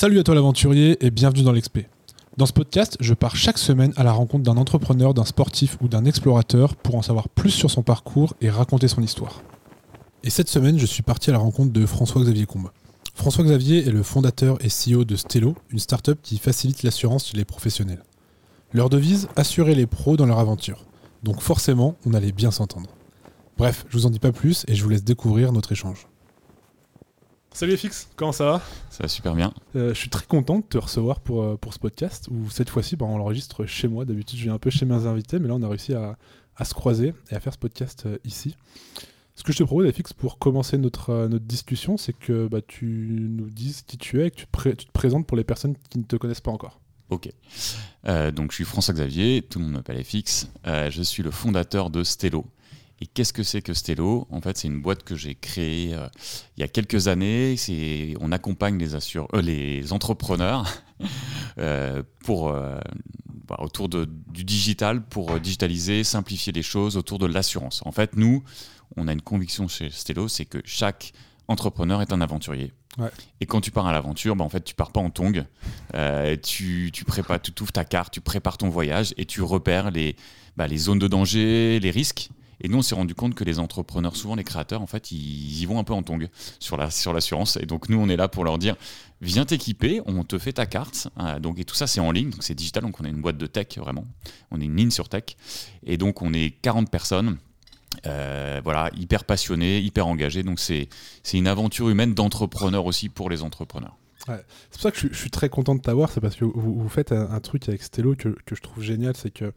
Salut à toi l'aventurier et bienvenue dans l'Expé. Dans ce podcast, je pars chaque semaine à la rencontre d'un entrepreneur, d'un sportif ou d'un explorateur pour en savoir plus sur son parcours et raconter son histoire. Et cette semaine, je suis parti à la rencontre de François-Xavier Combe. François-Xavier est le fondateur et CEO de Stello, une start-up qui facilite l'assurance chez les professionnels. Leur devise, assurer les pros dans leur aventure. Donc forcément, on allait bien s'entendre. Bref, je vous en dis pas plus et je vous laisse découvrir notre échange. Salut FX, comment ça va? Ça va super bien. Euh, je suis très content de te recevoir pour, euh, pour ce podcast où cette fois-ci bah, on l'enregistre chez moi. D'habitude je viens un peu chez mes invités mais là on a réussi à, à se croiser et à faire ce podcast euh, ici. Ce que je te propose FX pour commencer notre, notre discussion c'est que bah, tu nous dises qui tu es et que tu, te présentes pour les personnes qui ne te connaissent pas encore. Ok. Donc je suis François Xavier, tout le monde m'appelle FX. Je suis le fondateur de Stello. Et qu'est-ce que c'est que Stello? En fait, c'est une boîte que j'ai créée euh, il y a quelques années. C'est, on accompagne les, assure- euh, les entrepreneurs euh, pour, bah, autour de, du digital pour digitaliser, simplifier les choses autour de l'assurance. En fait, nous, on a une conviction chez Stello, c'est que chaque entrepreneur est un aventurier. Ouais. Et quand tu pars à l'aventure, bah, en fait, tu pars pas en tongs. Euh, tu, tu prépares, tu ouvres ta carte, tu prépares ton voyage et tu repères les, bah, les zones de danger, les risques. Et nous, on s'est rendu compte que les entrepreneurs, souvent les créateurs, en fait, ils y vont un peu en tongs sur la sur l'assurance. Et donc nous, on est là pour leur dire, viens t'équiper, on te fait ta carte. Euh, donc et tout ça, c'est en ligne, donc c'est digital. Donc on est une boîte de tech vraiment. On est une ligne sur tech. Et donc on est 40 personnes. Euh, voilà, hyper passionnés, hyper engagés. Donc c'est une aventure humaine d'entrepreneur aussi pour les entrepreneurs. C'est pour ça que je, suis- très content de t'avoir, c'est parce que vous, faites un, truc avec Stello que, que je trouve génial, c'est que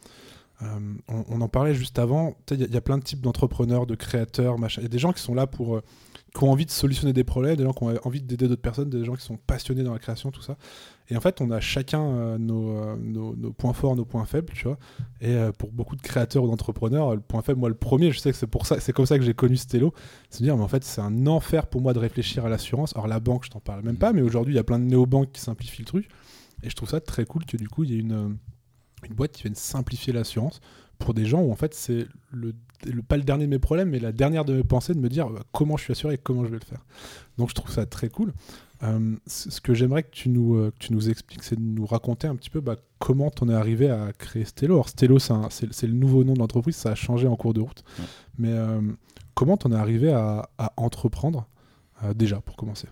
on, on en parlait juste avant, il y, a- il y a plein de types d'entrepreneurs, de créateurs, machin. Il y a des gens qui sont là pour, euh, qui ont envie de solutionner des problèmes, des gens qui ont envie d'aider d'autres personnes, des gens qui sont passionnés dans la création, tout ça. Et en fait, on a chacun euh, nos, euh, nos, nos points forts, nos points faibles, tu vois. Et euh, pour beaucoup de créateurs ou d'entrepreneurs, le point faible, moi le premier, je sais que c'est pour ça, c'est comme ça que j'ai connu Stello, c'est de dire, mais en fait, c'est un enfer pour moi de réfléchir à l'assurance. Alors la banque, je t'en parle même pas, mais aujourd'hui, il y a plein de néobanques qui simplifient le truc. Et je trouve ça très cool que du coup, il y ait une, euh, une boîte qui vienne simplifier l'assurance pour des gens où en fait, c'est le, le- pas le dernier de mes problèmes, mais la dernière de mes pensées de me dire bah, comment je suis assuré et comment je vais le faire. Donc je trouve ça très cool. Euh, ce que j'aimerais que tu nous, euh, que tu nous expliques, c'est de nous raconter un petit peu bah, comment t'en es arrivé à créer Stello. Alors Stello, c'est le nouveau nom de l'entreprise, ça a changé en cours de route. Ouais. Mais euh, comment t'en es arrivé à, à entreprendre euh, déjà, pour commencer?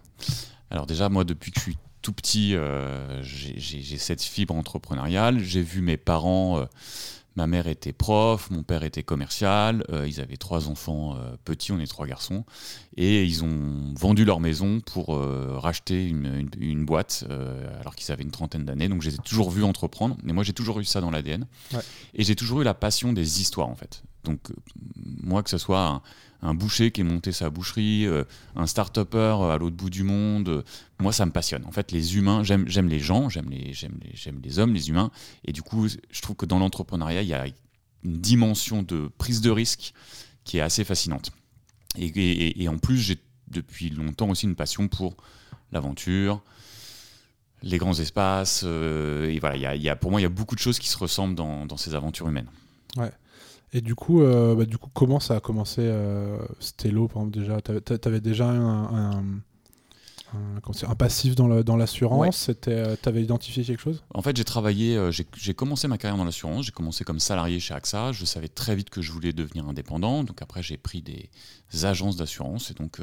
Alors déjà, moi, depuis que je suis tout petit, euh, j'ai cette fibre entrepreneuriale. J'ai vu mes parents, euh, ma mère était prof, mon père était commercial, euh, ils avaient trois enfants petits, on est trois garçons, et ils ont vendu leur maison pour racheter une, une- une boîte alors qu'ils avaient une trentaine d'années. Donc je les ai toujours vus entreprendre, mais moi j'ai toujours eu ça dans l'ADN. Ouais. Et j'ai toujours eu la passion des histoires en fait. Donc moi que ce soit un, un boucher qui est monté sa boucherie, euh, un start-upper à l'autre bout du monde, euh, moi ça me passionne. En fait, les humains, j'aime les gens, j'aime les, hommes, les humains. Et du coup, je trouve que dans l'entrepreneuriat, il y a une dimension de prise de risque qui est assez fascinante. Et, en plus, j'ai depuis longtemps aussi une passion pour l'aventure, les grands espaces. euh, et voilà, il y y a- pour moi, il y a beaucoup de choses qui se ressemblent dans, dans ces aventures humaines. Et du coup, euh, bah, du coup, comment ça a commencé euh, Stello, par exemple, déjà? T'avais t'avais déjà un, un, un- un passif dans la- dans l'assurance? Ouais. Euh, T'avais identifié quelque chose? En fait, j'ai travaillé, euh, j'ai commencé ma carrière dans l'assurance, j'ai commencé comme salarié chez AXA, je savais très vite que je voulais devenir indépendant, donc après j'ai pris des agences d'assurance. Et donc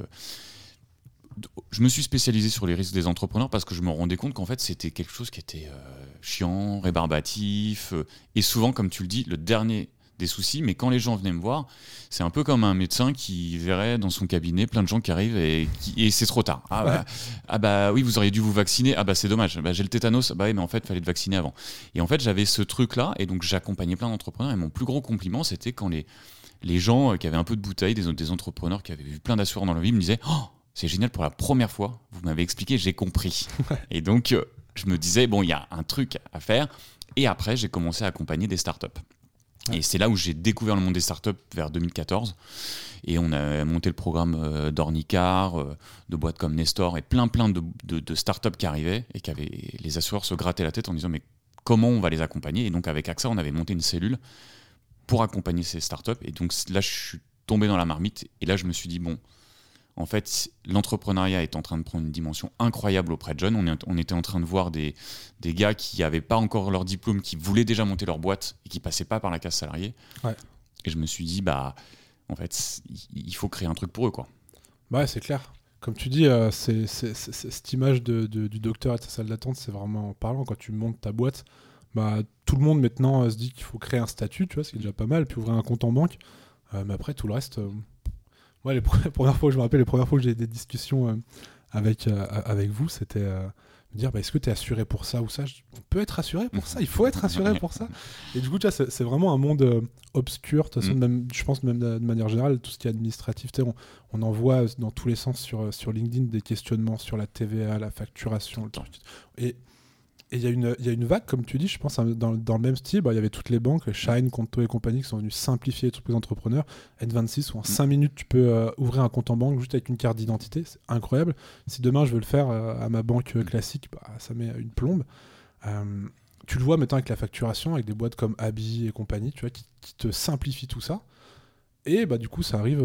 je me suis spécialisé sur les risques des entrepreneurs parce que je me rendais compte qu'en fait c'était quelque chose qui était euh, chiant, rébarbatif euh, et souvent, comme tu le dis, le dernier des soucis, mais quand les gens venaient me voir, c'est un peu comme un médecin qui verrait dans son cabinet plein de gens qui arrivent et, c'est trop tard. Ah, bah, ah bah oui, vous auriez dû vous vacciner. Ah bah c'est dommage. Bah, j'ai le tétanos. Bah oui, mais en fait, il fallait te vacciner avant. Et en fait, j'avais ce truc-là, et donc j'accompagnais plein d'entrepreneurs. Et mon plus gros compliment, c'était quand les, les gens euh, qui avaient un peu de bouteille, des, des entrepreneurs qui avaient vu plein d'assureurs dans leur vie, me disaient Oh, c'est génial pour la première fois, vous m'avez expliqué, j'ai compris. et donc, euh, je me disais Bon, il y a un truc à faire. Et après, j'ai commencé à accompagner des startups. Et c'est là où j'ai découvert le monde des startups vers 2014. Et on a monté le programme euh, d'Ornicar, euh, de boîtes comme Nestor et plein plein de, de, de startups qui arrivaient et qui avaient les assureurs se grattaient la tête en disant mais comment on va les accompagner? Et donc avec AXA, on avait monté une cellule pour accompagner ces startups. Et donc là, je suis tombé dans la marmite et là, je me suis dit bon, en fait, l'entrepreneuriat est en train de prendre une dimension incroyable auprès de jeunes. On, est- on était en train de voir des, des gars qui n'avaient pas encore leur diplôme, qui voulaient déjà monter leur boîte et qui passaient pas par la case salariée. Ouais. Et je me suis dit, bah, en fait, il- faut créer un truc pour eux, quoi. Bah ouais, c'est clair. Comme tu dis, euh, c'est, cette image de, de- du docteur et de sa salle d'attente, c'est vraiment parlant. Quand tu montes ta boîte, bah, tout le monde maintenant euh, se dit qu'il faut créer un statut, tu vois, ce qui est déjà pas mal, puis ouvrir un compte en banque. Euh, mais après, tout le reste. Moi, les pre- premières fois, je me rappelle, les premières fois que j'ai eu des discussions euh, avec, euh, avec vous, c'était euh, me dire bah, est-ce que tu es assuré pour ça ou ça? Je On peut être assuré pour ça, il faut être assuré pour ça. Et du coup, c'est, vraiment un monde euh, obscur. De toute façon, Mm. même, je pense même de, de manière générale, tout ce qui est administratif, on, on en voit dans tous les sens sur, sur LinkedIn des questionnements sur la TVA, la facturation, le truc. Et et il y, a une- il y a une vague, comme tu dis, je pense, hein, dans, dans le même style. bah, Il y avait toutes les banques, Shine, Conto et compagnie, qui sont venus simplifier les trucs pour les entrepreneurs. N26, où en 5 minutes, tu peux euh, ouvrir un compte en banque juste avec une carte d'identité. C'est incroyable. Si demain, je veux le faire euh, à ma banque euh, classique, bah, ça met une plombe. Tu le vois maintenant avec la facturation, avec des boîtes comme Abi et compagnie, tu vois, qui, qui te simplifient tout ça. Et bah, du coup, ça arrive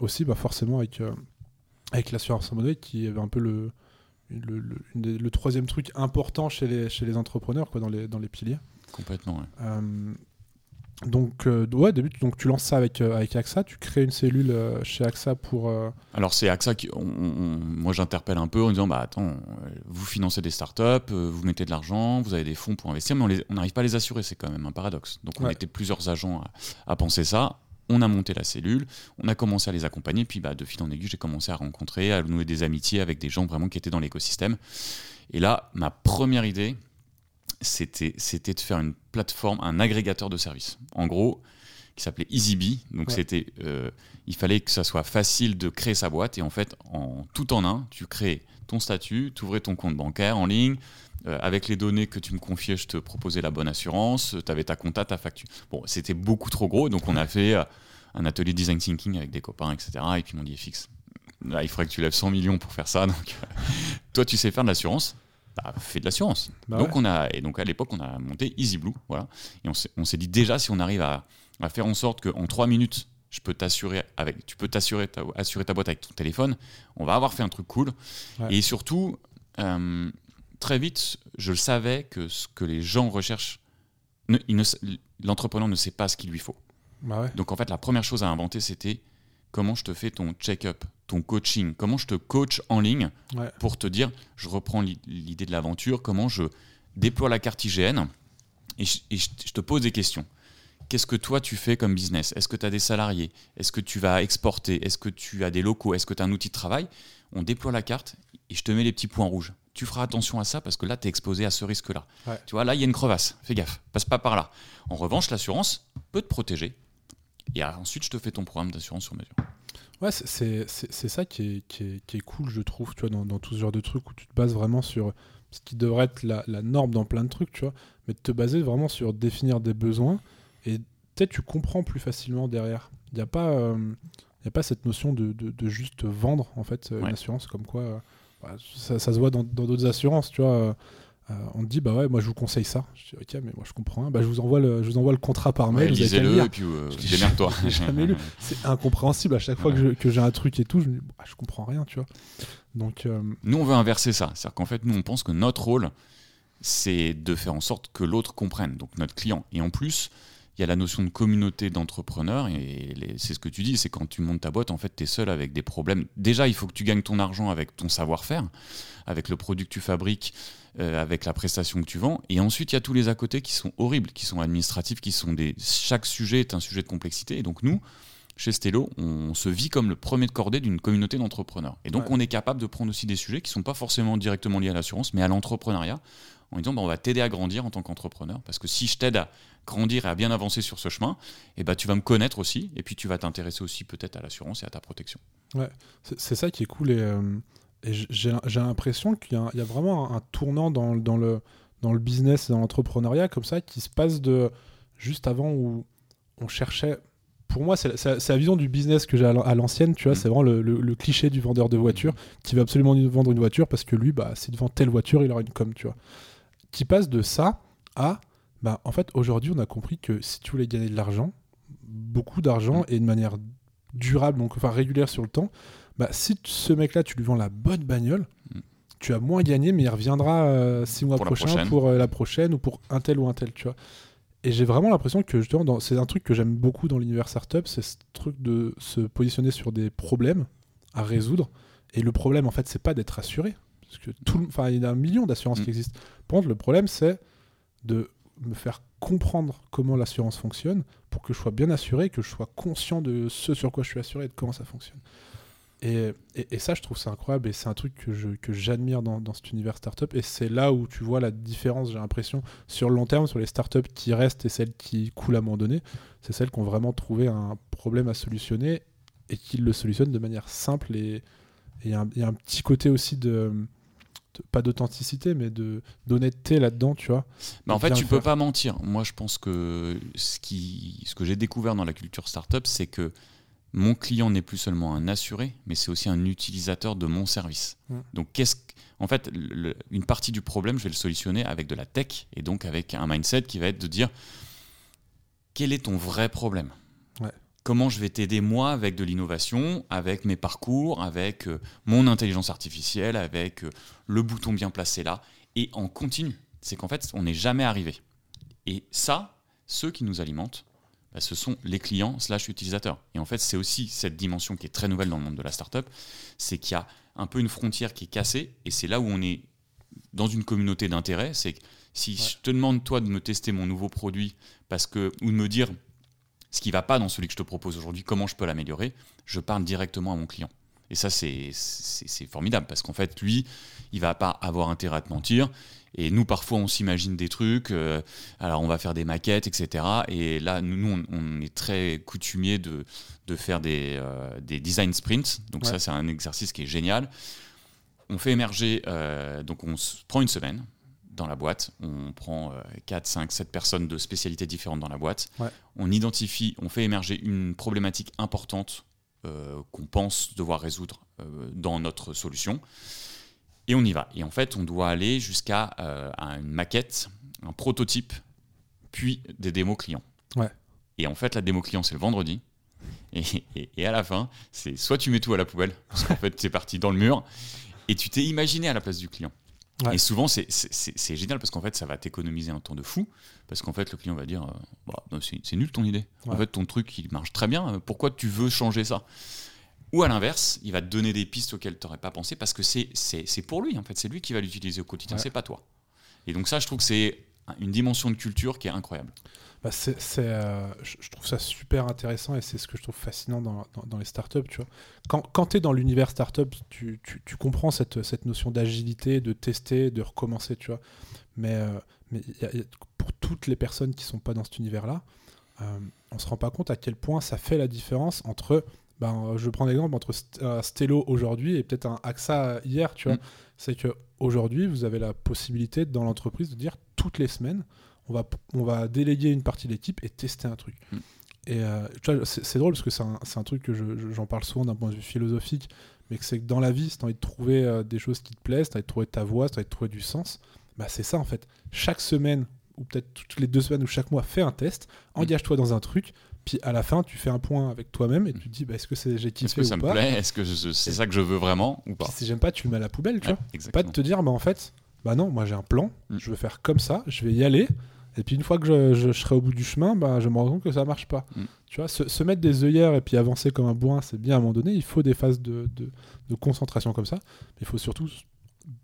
aussi bah, forcément avec, avec l'assurance monnaie, qui est un peu le, le, le- une des- le troisième truc important chez les, chez les entrepreneurs, quoi, dans, les, dans les piliers. Complètement, ouais. Euh, donc, euh, ouais, début, donc tu lances ça avec, euh, avec AXA, tu crées une cellule euh, chez AXA pour. Alors c'est AXA qui, on- on- moi j'interpelle un peu en disant bah attends, vous financez des startups, vous mettez de l'argent, vous avez des fonds pour investir, mais on n'arrive pas à les assurer, c'est quand même un paradoxe. Donc on Ouais. était plusieurs agents à, à penser ça. On a monté la cellule, on a commencé à les accompagner, puis bah, de fil en aiguille, j'ai commencé à rencontrer, à nouer des amitiés avec des gens vraiment qui étaient dans l'écosystème. Et là, ma première idée, c'était c'était de faire une plateforme, un agrégateur de services. En gros, qui s'appelait EasyBee. Donc Ouais. c'était, euh, il fallait que ça soit facile de créer sa boîte et en fait, en tout en un, tu crées ton statut, tu ouvrais ton compte bancaire en ligne. Euh, avec les données que tu me confiais, je te proposais la bonne assurance, tu avais ta compta, ta facture. Bon, c'était beaucoup trop gros, donc on a fait euh, un atelier design thinking avec des copains, etc. Et puis ils m'ont dit, fixe, là, il faudrait que tu lèves 100 millions pour faire ça. Donc, euh, toi, tu sais faire de l'assurance bah, fais de l'assurance. Bah donc ouais. on a et donc à l'époque on a monté Easy Blue, voilà. Et on s'est, dit déjà si on arrive à, à faire en sorte qu'en trois minutes je peux t'assurer avec, tu peux t'assurer ta, assurer ta boîte avec ton téléphone, on va avoir fait un truc cool. Ouais. Et surtout euh, très vite je le savais que ce que les gens recherchent, l'entrepreneur ne sait pas ce qu'il lui faut. Bah ouais. Donc en fait, la première chose à inventer, c'était comment je te fais ton check-up, ton coaching, comment je te coach en ligne Ouais. pour te dire, je reprends l'i- l'idée de l'aventure, comment je déploie la carte IGN et je, et je- je te pose des questions. Qu'est-ce que toi tu fais comme business? Est-ce que tu as des salariés? Est-ce que tu vas exporter? Est-ce que tu as des locaux? Est-ce que tu as un outil de travail? On déploie la carte et je te mets les petits points rouges. Tu feras attention à ça parce que là, tu es exposé à ce risque-là. Ouais. Tu vois, là, il y a une crevasse. Fais gaffe, passe pas par là. En revanche, l'assurance peut te protéger. Et ensuite, je te fais ton programme d'assurance sur mesure. Ouais, c'est- c'est c'est- c'est ça qui est, qui, est, qui est cool, je trouve, tu vois, dans, dans tout ce genre de trucs où tu te bases vraiment sur ce qui devrait être la, la norme dans plein de trucs, tu vois, mais de te baser vraiment sur définir des besoins et peut-être tu comprends plus facilement derrière. Il n'y a, pas, euh, y a pas cette notion de, de- de juste vendre, en fait, euh, une Ouais. assurance, comme quoi euh, ça, ça se voit dans d'autres assurances, tu vois. euh, on te dit, bah ouais, moi je vous conseille ça. Je dis, ok, mais moi je comprends. rien. Bah, je, vous envoie le, je vous envoie le contrat par mail. Ouais, Lisez-le et puis euh, démerde-toi. jamais lu. C'est incompréhensible à chaque fois que je- que j'ai un truc et tout, je me dis, bah, je comprends rien, tu vois. Donc, euh, Nous, on veut inverser ça. C'est-à-dire qu'en fait, nous, on pense que notre rôle, c'est de faire en sorte que l'autre comprenne, donc notre client. Et en plus, il y a la notion de communauté d'entrepreneurs, et c'est ce que tu dis, c'est quand tu montes ta boîte, en fait, tu es seul avec des problèmes. Déjà, il faut que tu gagnes ton argent avec ton savoir-faire, avec le produit que tu fabriques, euh, avec la prestation que tu vends. Et ensuite, il y a tous les à côté qui sont horribles, qui sont administratifs, qui sont des... Chaque sujet est un sujet de complexité. Et donc, nous, chez Stello, on se vit comme le premier de cordée d'une communauté d'entrepreneurs. Et donc, Ouais. on est capable de prendre aussi des sujets qui ne sont pas forcément directement liés à l'assurance, mais à l'entrepreneuriat, en disant bah, on va t'aider à grandir en tant qu'entrepreneur. Parce que si je t'aide à grandir et à bien avancer sur ce chemin, et bah, tu vas me connaître aussi, et puis tu vas t'intéresser aussi peut-être à l'assurance et à ta protection. c'est c'est ça qui est cool. Et, euh, et j'ai l'impression qu'il y, a y vraiment un, un tournant dans, le- dans, le, dans le business et dans l'entrepreneuriat comme ça qui se passe de juste avant où on cherchait. Pour moi, c'est c'est la vision du business que j'ai à l'an- à l'ancienne, tu vois. Mm. C'est vraiment le, le- le cliché du vendeur de voiture qui veut absolument vendre une voiture parce que lui, bah, s'il vend telle voiture, il aura une com, tu vois. Qui passe de ça à, bah, en fait, aujourd'hui, on a compris que si tu voulais gagner de l'argent, beaucoup d'argent Mm. et de manière durable, donc enfin régulière sur le temps, bah, si ce mec-là, tu lui vends la bonne bagnole, Mm. tu as moins gagné, mais il reviendra euh, six mois Pour la prochaine. pour euh, la prochaine ou pour un tel ou un tel, tu vois. Et j'ai vraiment l'impression que justement, dans- c'est un truc que j'aime beaucoup dans l'univers startup, c'est ce truc de se positionner sur des problèmes à résoudre. Et le problème, en fait, c'est pas d'être assuré. Parce que tout, enfin, il y a un million d'assurances Mm. qui existent. Par contre, le problème, c'est de me faire comprendre comment l'assurance fonctionne pour que je sois bien assuré, que je sois conscient de ce sur quoi je suis assuré et de comment ça fonctionne. Et, et- ça, je trouve ça incroyable et c'est un truc que je- que j'admire dans, dans cet univers startup. Et c'est là où tu vois la différence, j'ai l'impression, sur le long terme, sur les startups qui restent et celles qui coulent à un moment donné. C'est celles qui ont vraiment trouvé un problème à solutionner et qui le solutionnent de manière simple. Et il y, a un- petit côté aussi de- pas d'authenticité, mais de d'honnêteté là-dedans, tu vois. Mais en fait, tu peux pas mentir. Moi, je pense que ce, qui, ce que j'ai découvert dans la culture startup, c'est que mon client n'est plus seulement un assuré, mais c'est aussi un utilisateur de mon service. Mm. Donc, qu'est-ce que- en fait, le- une partie du problème, je vais le solutionner avec de la tech et donc avec un mindset qui va être de dire quel est ton vrai problème? Comment je vais t'aider moi avec de l'innovation, avec mes parcours, avec euh, mon intelligence artificielle, avec euh, le bouton bien placé là, et en continu. C'est qu'en fait, on n'est jamais arrivé. Et ça, ceux qui nous alimentent, bah, ce sont les clients slash utilisateurs. Et en fait, c'est aussi cette dimension qui est très nouvelle dans le monde de la startup, c'est qu'il y a un peu une frontière qui est cassée, et c'est là où on est dans une communauté d'intérêt. C'est que si je te demande toi de me tester mon nouveau produit, parce que ou de me dire ce qui va pas dans celui que je te propose aujourd'hui, comment je peux l'améliorer, je parle directement à mon client. Et ça, c'est formidable parce qu'en fait, lui, il va pas avoir intérêt à te mentir. Et nous, parfois, on s'imagine des trucs. euh, alors, on va faire des maquettes, etc. Et là, nous, on, on est très coutumier de, de faire des, euh, des design sprints. Donc, Ouais. ça, c'est un exercice qui est génial. On fait émerger, euh, donc on prend une semaine dans la boîte, on prend euh, 4, 5, 7 personnes de spécialités différentes dans la boîte, Ouais. on identifie, on fait émerger une problématique importante euh, qu'on pense devoir résoudre euh, dans notre solution, et on y va. Et en fait, on doit aller jusqu'à euh, une maquette, un prototype, puis des démos clients. Ouais. Et en fait, la démo client, c'est le vendredi. Et, et- et à la fin, c'est soit tu mets tout à la poubelle, parce qu'en fait, c'est parti dans le mur, et tu t'es imaginé à la place du client. Ouais. Et souvent, c'est- génial parce qu'en fait, ça va t'économiser un temps de fou. Parce qu'en fait, le client va dire euh, Bah, c'est nul ton idée. En fait, ton truc, il marche très bien. Pourquoi tu veux changer ça? Ou à l'inverse, il va te donner des pistes auxquelles tu n'aurais pas pensé parce que c'est c'est- c'est pour lui. En fait, c'est lui qui va l'utiliser au quotidien, Ouais. c'est pas toi. Et donc, ça, je trouve que c'est une dimension de culture qui est incroyable. Bah, euh, je trouve ça super intéressant et c'est ce que je trouve fascinant dans, dans- les startups. Tu vois. Quand, quand tu es dans l'univers startup, tu, tu, tu comprends cette, cette notion d'agilité, de tester, de recommencer. Tu vois. Mais, euh, mais pour toutes les personnes qui sont pas dans cet univers-là, euh, on se rend pas compte à quel point ça fait la différence entre. Ben, je prends l'exemple entre un Stello aujourd'hui et peut-être un AXA hier. Tu vois. Mm. C'est que aujourd'hui, vous avez la possibilité dans l'entreprise de dire toutes les semaines on va, on va déléguer une partie de l'équipe et tester un truc. Mm. Et euh, tu vois, c'est drôle parce que c'est un, un truc que je- je- j'en parle souvent d'un point de vue philosophique, mais que c'est que dans la vie, si tu as envie de trouver euh, des choses qui te plaisent, tu as envie de trouver ta voie, tu as envie de trouver du sens, bah c'est ça en fait. Chaque semaine, ou peut-être toutes les deux semaines ou chaque mois, fais un test, Mm. engage-toi dans un truc, puis à la fin, tu fais un point avec toi-même et tu te dis, bah, est-ce que c'est- j'ai Est-ce que ça ou me pas plaît? Est-ce que c'est ça que je veux vraiment ou pas? Puis si j'aime pas, tu le mets à la poubelle, tu Ouais, vois. Pas exactement. de te dire, bah en fait, bah non, moi j'ai un plan, Mm. je veux faire comme ça, je vais y aller. Et puis une fois que je, je serai au bout du chemin, bah, je me rends compte que ça marche pas. Mm. Tu vois, se, se mettre des œillères et puis avancer comme un bourrin, c'est bien à un moment donné. Il faut des phases de, de- de concentration comme ça. Mais il faut surtout,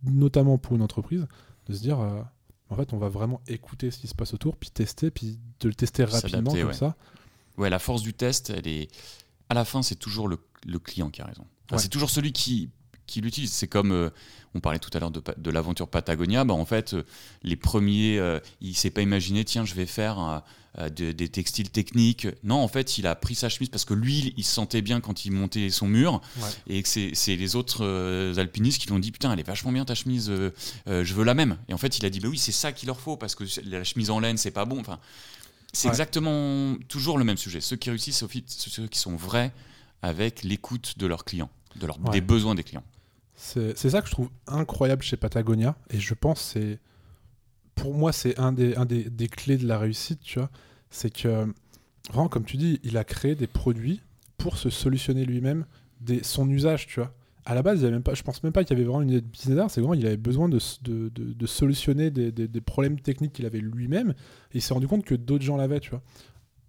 notamment pour une entreprise, de se dire, euh, en fait, on va vraiment écouter ce qui se passe autour, puis tester, puis de le tester rapidement comme ouais. ça. Ouais, la force du test, elle est. À la fin, c'est toujours le, le client qui a raison. Enfin, Ouais. C'est toujours celui qui, qui l'utilise. C'est comme. euh, on parlait tout à l'heure de, de l'aventure Patagonia. Bah, en fait, euh, les premiers. euh, il s'est pas imaginé, tiens, je vais faire de- des textiles techniques. Non, en fait, il a pris sa chemise parce que lui, il se sentait bien quand il montait son mur. Ouais. Et que c'est c'est les autres alpinistes qui lui ont dit Putain, elle est vachement bien ta chemise, je veux la même. Et en fait, il a dit Bah oui, c'est ça qu'il leur faut parce que la chemise en laine, c'est pas bon. Enfin, c'est Ouais. exactement toujours le même sujet. Ceux qui réussissent, c'est ceux qui sont vrais avec l'écoute de leurs clients, de Ouais. des besoins des clients. C'est ça que je trouve incroyable chez Patagonia. Et je pense que c'est. Pour moi, c'est un, des, un des, des clés de la réussite, tu vois. C'est que, vraiment, comme tu dis, il a créé des produits pour se solutionner lui-même son usage, tu vois. À la base, il y avait même pas, je pense même pas qu'il y avait vraiment une idée de business c'est vraiment il avait besoin de, de, de, solutionner des, des, des, problèmes techniques qu'il avait lui-même, et il s'est rendu compte que d'autres gens l'avaient, tu vois.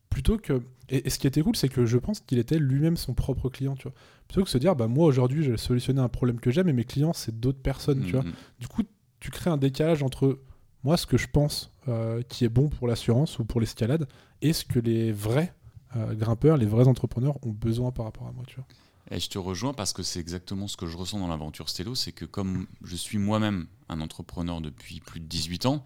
Plutôt que. Et, ce qui était cool, c'est que je pense qu'il était lui-même son propre client, tu vois. Plutôt que se dire, bah moi aujourd'hui, j'ai solutionné un problème que j'ai, mais mes clients, c'est d'autres personnes, tu vois. Mm-hmm. Du coup, tu crées un décalage entre moi, ce que je pense euh, qui est bon pour l'assurance ou pour l'escalade, et ce que les vrais euh, grimpeurs, les vrais entrepreneurs ont besoin par rapport à moi, tu vois. Et je te rejoins parce que c'est exactement ce que je ressens dans l'aventure Stello, c'est que comme je suis moi-même un entrepreneur depuis plus de 18 ans,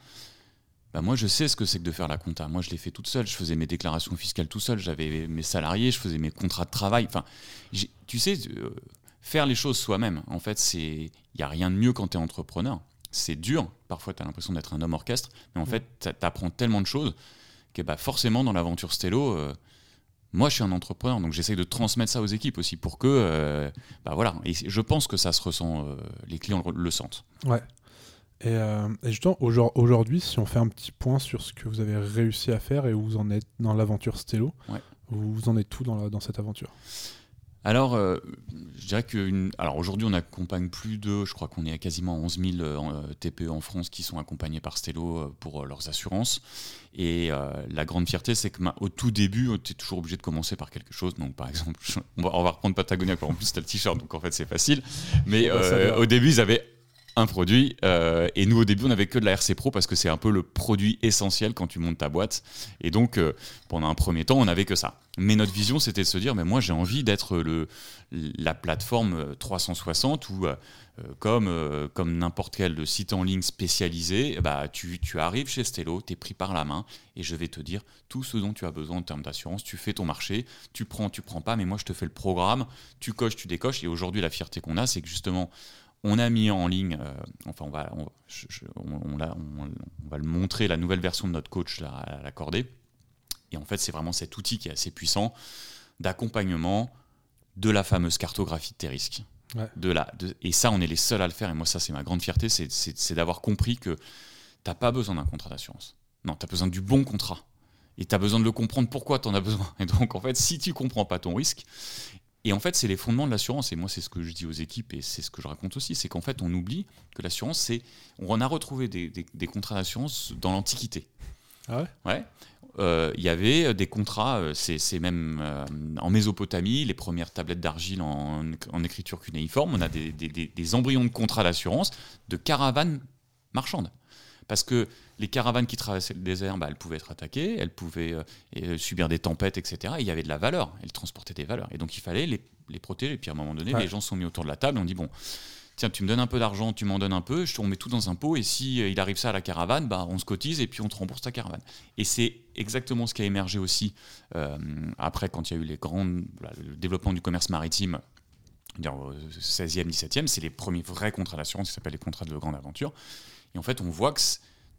bah moi je sais ce que c'est que de faire la compta. Moi je l'ai fait toute seule, je faisais mes déclarations fiscales tout seul, j'avais mes salariés, je faisais mes contrats de travail. Enfin, tu sais, euh, faire les choses soi-même, en fait, c'est il n'y a rien de mieux quand tu es entrepreneur. C'est dur, parfois tu as l'impression d'être un homme orchestre, mais en mm. fait tu apprends tellement de choses que bah, forcément dans l'aventure Stello, euh, moi je suis un entrepreneur, donc j'essaye de transmettre ça aux équipes aussi pour que, euh, bah voilà, et je pense que ça se ressent, euh, les clients le, sentent. Ouais. Et, justement, aujourd'hui, si on fait un petit point sur ce que vous avez réussi à faire et où vous en êtes dans l'aventure Stello, vous en êtes tout dans, dans cette aventure? Alors, euh, je dirais que alors aujourd'hui, on accompagne plus de, je crois qu'on est à quasiment 11 000 euh, TPE en France qui sont accompagnés par Stello euh, pour leurs assurances. Et la grande fierté, c'est que au tout début, tu es toujours obligé de commencer par quelque chose. Donc, par exemple, on va, on va reprendre Patagonia, en plus, as le t-shirt, donc en fait, c'est facile. Mais au début, ils avaient un produit. Euh, et nous, au début, on n'avait que de la RC Pro parce que c'est un peu le produit essentiel quand tu montes ta boîte. Et donc, euh, pendant un premier temps, on n'avait que ça. Mais notre vision, c'était de se dire, mais moi, j'ai envie d'être le, la plateforme 360 où, euh, comme, comme n'importe quel site en ligne spécialisé, bah, tu, tu arrives chez Stello, tu es pris par la main et je vais te dire tout ce dont tu as besoin en termes d'assurance. Tu fais ton marché, tu prends, tu prends pas, mais moi, je te fais le programme, tu coches, tu décoches. Et aujourd'hui, la fierté qu'on a, c'est que justement, on a mis en ligne, euh, enfin on va, on, va le montrer, la nouvelle version de notre coach à l'accorder. Et en fait, c'est vraiment cet outil qui est assez puissant d'accompagnement de la fameuse cartographie de tes risques. De la, et ça, on est les seuls à le faire. Et moi, ça, c'est ma grande fierté, c'est d'avoir compris que tu n'as pas besoin d'un contrat d'assurance. Non, tu as besoin du bon contrat. Et tu as besoin de le comprendre pourquoi tu en as besoin. Et donc, en fait, si tu comprends pas ton risque, et en fait, c'est les fondements de l'assurance. Et moi, c'est ce que je dis aux équipes et c'est ce que je raconte aussi. C'est qu'en fait, on oublie que l'assurance, c'est. On a retrouvé des, contrats d'assurance dans l'Antiquité. Ah ouais? Ouais. Euh, il y avait des contrats, euh, c'est même euh, en Mésopotamie, les premières tablettes d'argile en, écriture cunéiforme. On a des, des embryons de contrats d'assurance de caravanes marchandes. Parce que les caravanes qui traversaient le désert, bah, elles pouvaient être attaquées, elles pouvaient euh, euh, subir des tempêtes, etc. Et il y avait de la valeur, elles transportaient des valeurs. Et donc il fallait les, les protéger. Et puis à un moment donné, les gens sont mis autour de la table et on dit, bon, tiens, tu me donnes un peu d'argent, tu m'en donnes un peu, on met tout dans un pot, et si euh, il arrive ça à la caravane, bah, on se cotise et puis on te rembourse ta caravane. Et c'est exactement ce qui a émergé aussi après, quand il y a eu les grandes, le développement du commerce maritime, au 16e, 17e, c'est les premiers vrais contrats d'assurance qui s'appellent les contrats de grande aventure. Et en fait, on voit que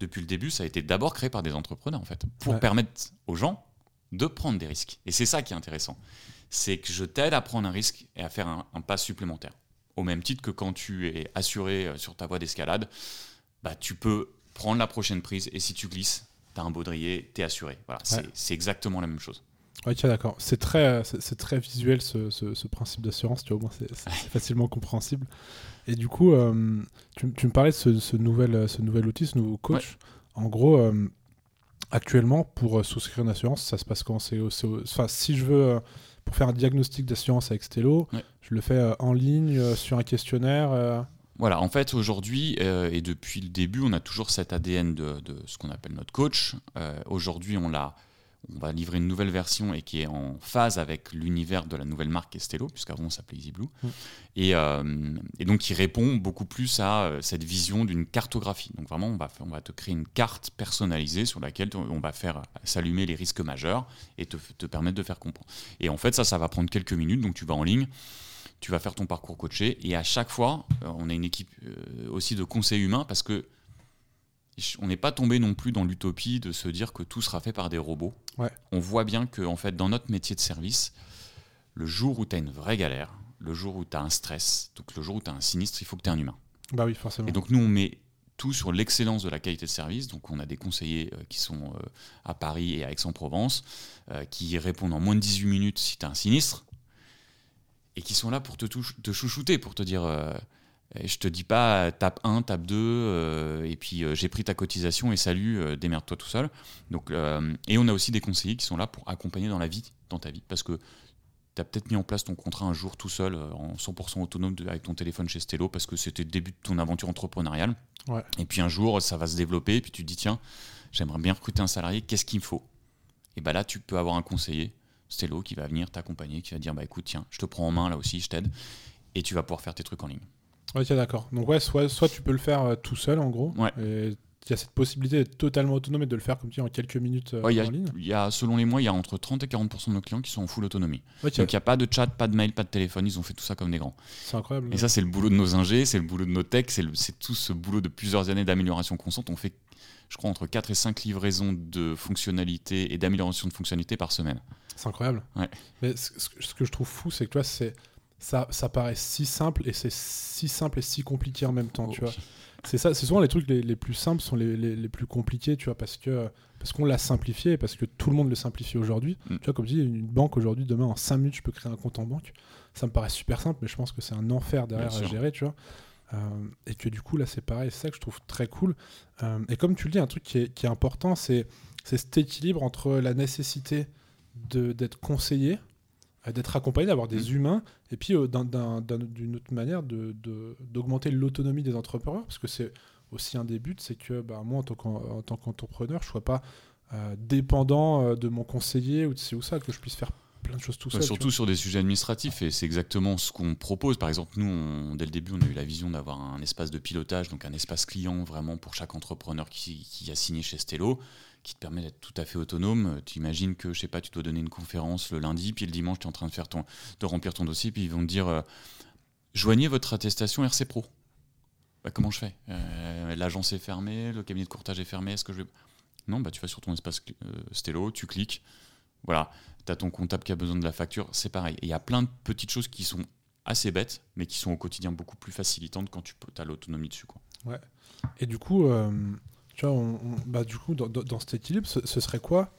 depuis le début, ça a été d'abord créé par des entrepreneurs, en fait, pour permettre aux gens de prendre des risques. Et c'est ça qui est intéressant. C'est que je t'aide à prendre un risque et à faire un, pas supplémentaire. Au même titre que quand tu es assuré euh, sur ta voie d'escalade, bah, tu peux prendre la prochaine prise et si tu glisses, tu as un baudrier, tu es assuré. Voilà, c'est exactement la même chose. Ok, d'accord. C'est très, c'est très visuel ce, ce, principe d'assurance, tu vois, au moins c'est facilement compréhensible. Et du coup, euh, tu, tu, me parlais de ce, ce, nouvel, ce nouvel outil, ce nouveau coach. En gros, euh, actuellement, pour euh, souscrire une assurance, ça se passe quand c'est, enfin, Si je veux, pour faire un diagnostic d'assurance avec Stello, je le fais en ligne, sur un questionnaire voilà, en fait, aujourd'hui et depuis le début, on a toujours cet ADN de, de ce qu'on appelle notre coach. aujourd'hui, on l'a on va livrer une nouvelle version et qui est en phase avec l'univers de la nouvelle marque Estello, puisqu'avant on s'appelait EasyBlue, mm. et, euh, et, donc qui répond beaucoup plus à euh, cette vision d'une cartographie. Donc vraiment, on va, on va te créer une carte personnalisée sur laquelle on va faire s'allumer les risques majeurs et te, te, permettre de faire comprendre. Et en fait, ça, ça va prendre quelques minutes, donc tu vas en ligne. Tu vas faire ton parcours coaché et à chaque fois, euh, on a une équipe aussi de conseils humains parce que on n'est pas tombé non plus dans l'utopie de se dire que tout sera fait par des robots. On voit bien que en fait, dans notre métier de service, le jour où tu as une vraie galère, le jour où tu as un stress, donc le jour où tu as un sinistre, il faut que tu aies un humain. Bah oui, forcément. Et donc nous, on met tout sur l'excellence de la qualité de service. Donc on a des conseillers euh, qui sont euh, à Paris et à Aix-en-Provence, euh, qui répondent en moins de 18 minutes si tu as un sinistre. et qui sont là pour te, te chouchouter, pour te dire. Euh, je te dis pas tape 1, tape 2, euh, et puis euh, j'ai pris ta cotisation et salut, démerde-toi tout seul. Donc, et on a aussi des conseillers qui sont là pour accompagner dans la vie, dans ta vie, parce que tu as peut-être mis en place ton contrat un jour tout seul, en 100% autonome avec ton téléphone chez Stello, parce que c'était le début de ton aventure entrepreneuriale. Et puis un jour, ça va se développer, et puis tu te dis, tiens, j'aimerais bien recruter un salarié, qu'est-ce qu'il me faut? Et bien là, tu peux avoir un conseiller Stello qui va venir t'accompagner, qui va dire bah écoute, tiens, je te prends en main là aussi, je t'aide, et tu vas pouvoir faire tes trucs en ligne. Ok, d'accord. Donc ouais, soit, soit tu peux le faire euh, tout seul en gros. Ouais. Et il y a cette possibilité d'être totalement autonome et de le faire comme tu dis en quelques minutes euh, en ligne. Il y a, selon les mois, il y a entre 30 et 40% de nos clients qui sont en full autonomie. Donc il n'y a pas de chat, pas de mail, pas de téléphone, ils ont fait tout ça comme des grands. C'est incroyable. Et ça, c'est le boulot de nos ingés, c'est le boulot de nos techs, c'est tout ce boulot de plusieurs années d'amélioration constante. On fait, je crois, entre 4 et 5 livraisons de fonctionnalités et d'amélioration de fonctionnalités par semaine. C'est incroyable. Mais ce, que je trouve fou, c'est que toi, c'est ça, ça paraît si simple et c'est si simple et si compliqué en même temps, tu vois. C'est ça, c'est souvent les trucs les, plus simples sont les, les, plus compliqués, tu vois, parce que parce qu'on l'a simplifié, parce que tout le monde le simplifie aujourd'hui. Mm. Tu vois, comme je dis, une banque aujourd'hui, demain en 5 minutes, je peux créer un compte en banque. Ça me paraît super simple, mais je pense que c'est un enfer derrière à gérer, tu vois. Euh, et que du coup, là, c'est pareil, c'est ça que je trouve très cool. Euh, et comme tu le dis, un truc qui est, qui est important, c'est cet équilibre entre la nécessité d'être conseillé, d'être accompagné, d'avoir des mm. humains, et puis euh, d'une autre manière d'augmenter l'autonomie des entrepreneurs, parce que c'est aussi un des buts, c'est que bah, moi, en tant qu'entrepreneur, je ne sois pas euh, dépendant de mon conseiller ou de ci ou ça, que je puisse faire plein de choses tout seul. surtout sur des sujets administratifs, et c'est exactement ce qu'on propose. Par exemple, nous, dès le début, on a eu la vision d'avoir un espace de pilotage, donc un espace client vraiment pour chaque entrepreneur qui, qui a signé chez Stello qui te permet d'être tout à fait autonome. Tu imagines que, je sais pas, tu dois donner une conférence le lundi, puis le dimanche, tu es en train de, faire ton, de remplir ton dossier, puis ils vont te dire euh, joignez votre attestation RC Pro. Bah, comment je fais? Euh, L'agence est fermée, le cabinet de courtage est fermé, est-ce que je vais. Non, bah, tu vas sur ton espace euh, Stello, tu cliques. Voilà, tu as ton comptable qui a besoin de la facture, c'est pareil. Et il y a plein de petites choses qui sont assez bêtes, mais qui sont au quotidien beaucoup plus facilitantes quand tu as l'autonomie dessus. Quoi. Ouais. Et du coup, tu vois, bah, du coup, dans, cet équilibre, ce, serait quoi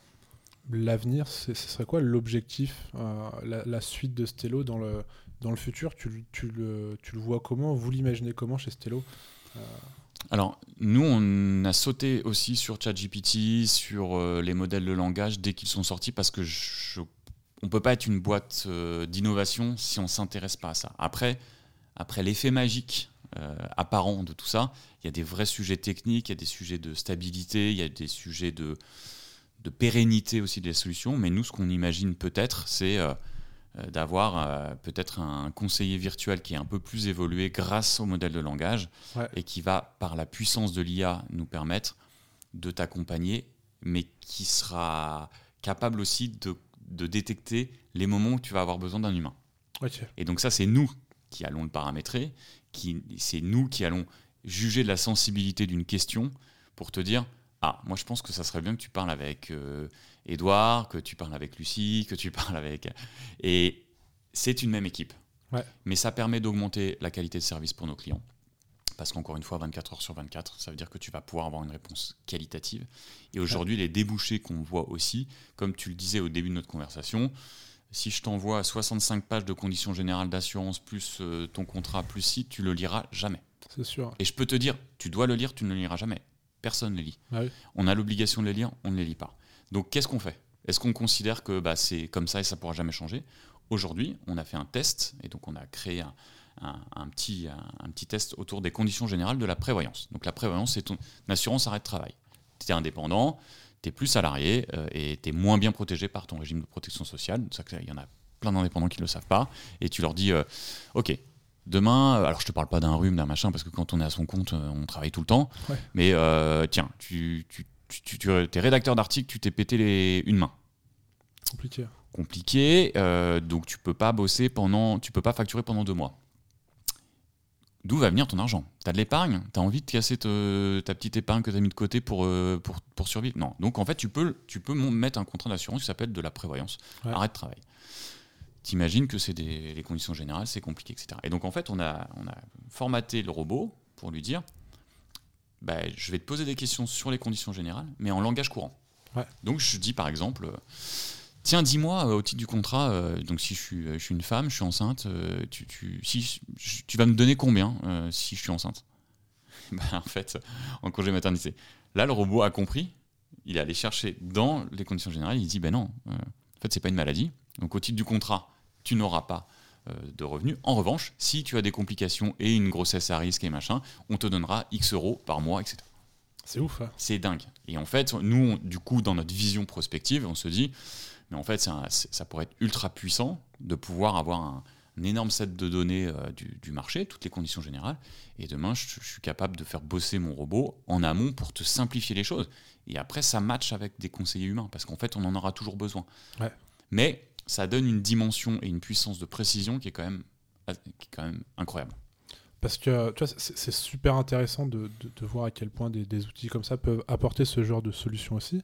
l'avenir Ce serait quoi l'objectif, euh, la, suite de Stello dans le, dans le futur? Tu, tu, le, tu le vois comment? Vous l'imaginez comment chez Stello? Euh, Alors, nous, on a sauté aussi sur ChatGPT, sur euh, les modèles de langage dès qu'ils sont sortis parce que on peut pas être une boîte d'innovation si on s'intéresse pas à ça. Après, après l'effet magique apparent de tout ça. Il y a des vrais sujets techniques, il y a des sujets de stabilité, il y a des sujets de, de pérennité aussi des solutions. Mais nous, ce qu'on imagine peut-être, c'est euh, euh, d'avoir peut-être un conseiller virtuel qui est un peu plus évolué grâce au modèle de langage et qui va, par la puissance de l'IA, nous permettre de t'accompagner, mais qui sera capable aussi de, de, détecter les moments où tu vas avoir besoin d'un humain. Et donc ça, c'est nous qui allons le paramétrer c'est nous qui allons juger de la sensibilité d'une question pour te dire ah moi je pense que ça serait bien que tu parles avec Edouard, que tu parles avec Lucie, que tu parles avec et c'est une même équipe. Mais ça permet d'augmenter la qualité de service pour nos clients. Parce qu'encore une fois, 24 heures sur 24, ça veut dire que tu vas pouvoir avoir une réponse qualitative. Et aujourd'hui, les débouchés qu'on voit aussi, comme tu le disais au début de notre conversation, si je t'envoie 65 pages de conditions générales d'assurance plus euh, ton contrat plus site, tu le liras jamais. C'est sûr. Et je peux te dire, tu dois le lire, tu ne le liras jamais. Personne ne le lit. Ah on a l'obligation de le lire, on ne les lit pas. Donc qu'est-ce qu'on fait? Est-ce qu'on considère que bah, c'est comme ça et ça pourra jamais changer? Aujourd'hui, on a fait un test et donc on a créé un, petit, un, petit test autour des conditions générales de la prévoyance. Donc la prévoyance, c'est ton assurance arrêt de travail. Tu es indépendant, tu es plus salarié euh, et tu es moins bien protégé par ton régime de protection sociale. Il y en a plein d'indépendants qui ne le savent pas. Et tu leur dis, euh, OK, demain, euh, alors je te parle pas d'un rhume, d'un machin, parce que quand on est à son compte, on travaille tout le temps. Mais tiens, tu, tu, tu, es rédacteur d'articles, tu t'es pété les, une main. Compliqué. Compliqué, donc tu peux pas bosser pendant, tu peux pas facturer pendant deux mois d'où va venir ton argent? Tu as de l'épargne? Tu as envie de casser ta petite épargne que tu as mis de côté pour, euh, pour, pour, survivre? Non. Donc en fait, tu peux, tu peux mettre un contrat d'assurance qui s'appelle de la prévoyance. Arrête de travail. T'imagines que c'est des les conditions générales, c'est compliqué, etc. Et donc en fait, on a, on a formaté le robot pour lui dire bah, je vais te poser des questions sur les conditions générales, mais en langage courant. Donc je dis par exemple Tiens, dis-moi, au titre du contrat, donc si je suis, je suis, une femme, je suis enceinte, tu, tu, si, tu vas me donner combien si je suis enceinte? Bah, En fait, en congé maternité. Là, le robot a compris, il est allé chercher dans les conditions générales, il dit ben non, en fait, c'est pas une maladie. Donc au titre du contrat, tu n'auras pas euh, de revenus. En revanche, si tu as des complications et une grossesse à risque et machin, on te donnera X euros par mois, etc. C'est ouf. Hein. C'est dingue. Et en fait, nous, du coup, dans notre vision prospective, on se dit, mais en fait, ça, pourrait être ultra puissant de pouvoir avoir un, énorme set de données euh, du, marché, toutes les conditions générales. Et demain, je, je, suis capable de faire bosser mon robot en amont pour te simplifier les choses. Et après, ça match avec des conseillers humains, parce qu'en fait, on en aura toujours besoin. Ouais. Mais ça donne une dimension et une puissance de précision qui est quand même, qui est quand même incroyable. Parce que c'est super intéressant de, de, voir à quel point des, des, outils comme ça peuvent apporter ce genre de solution aussi.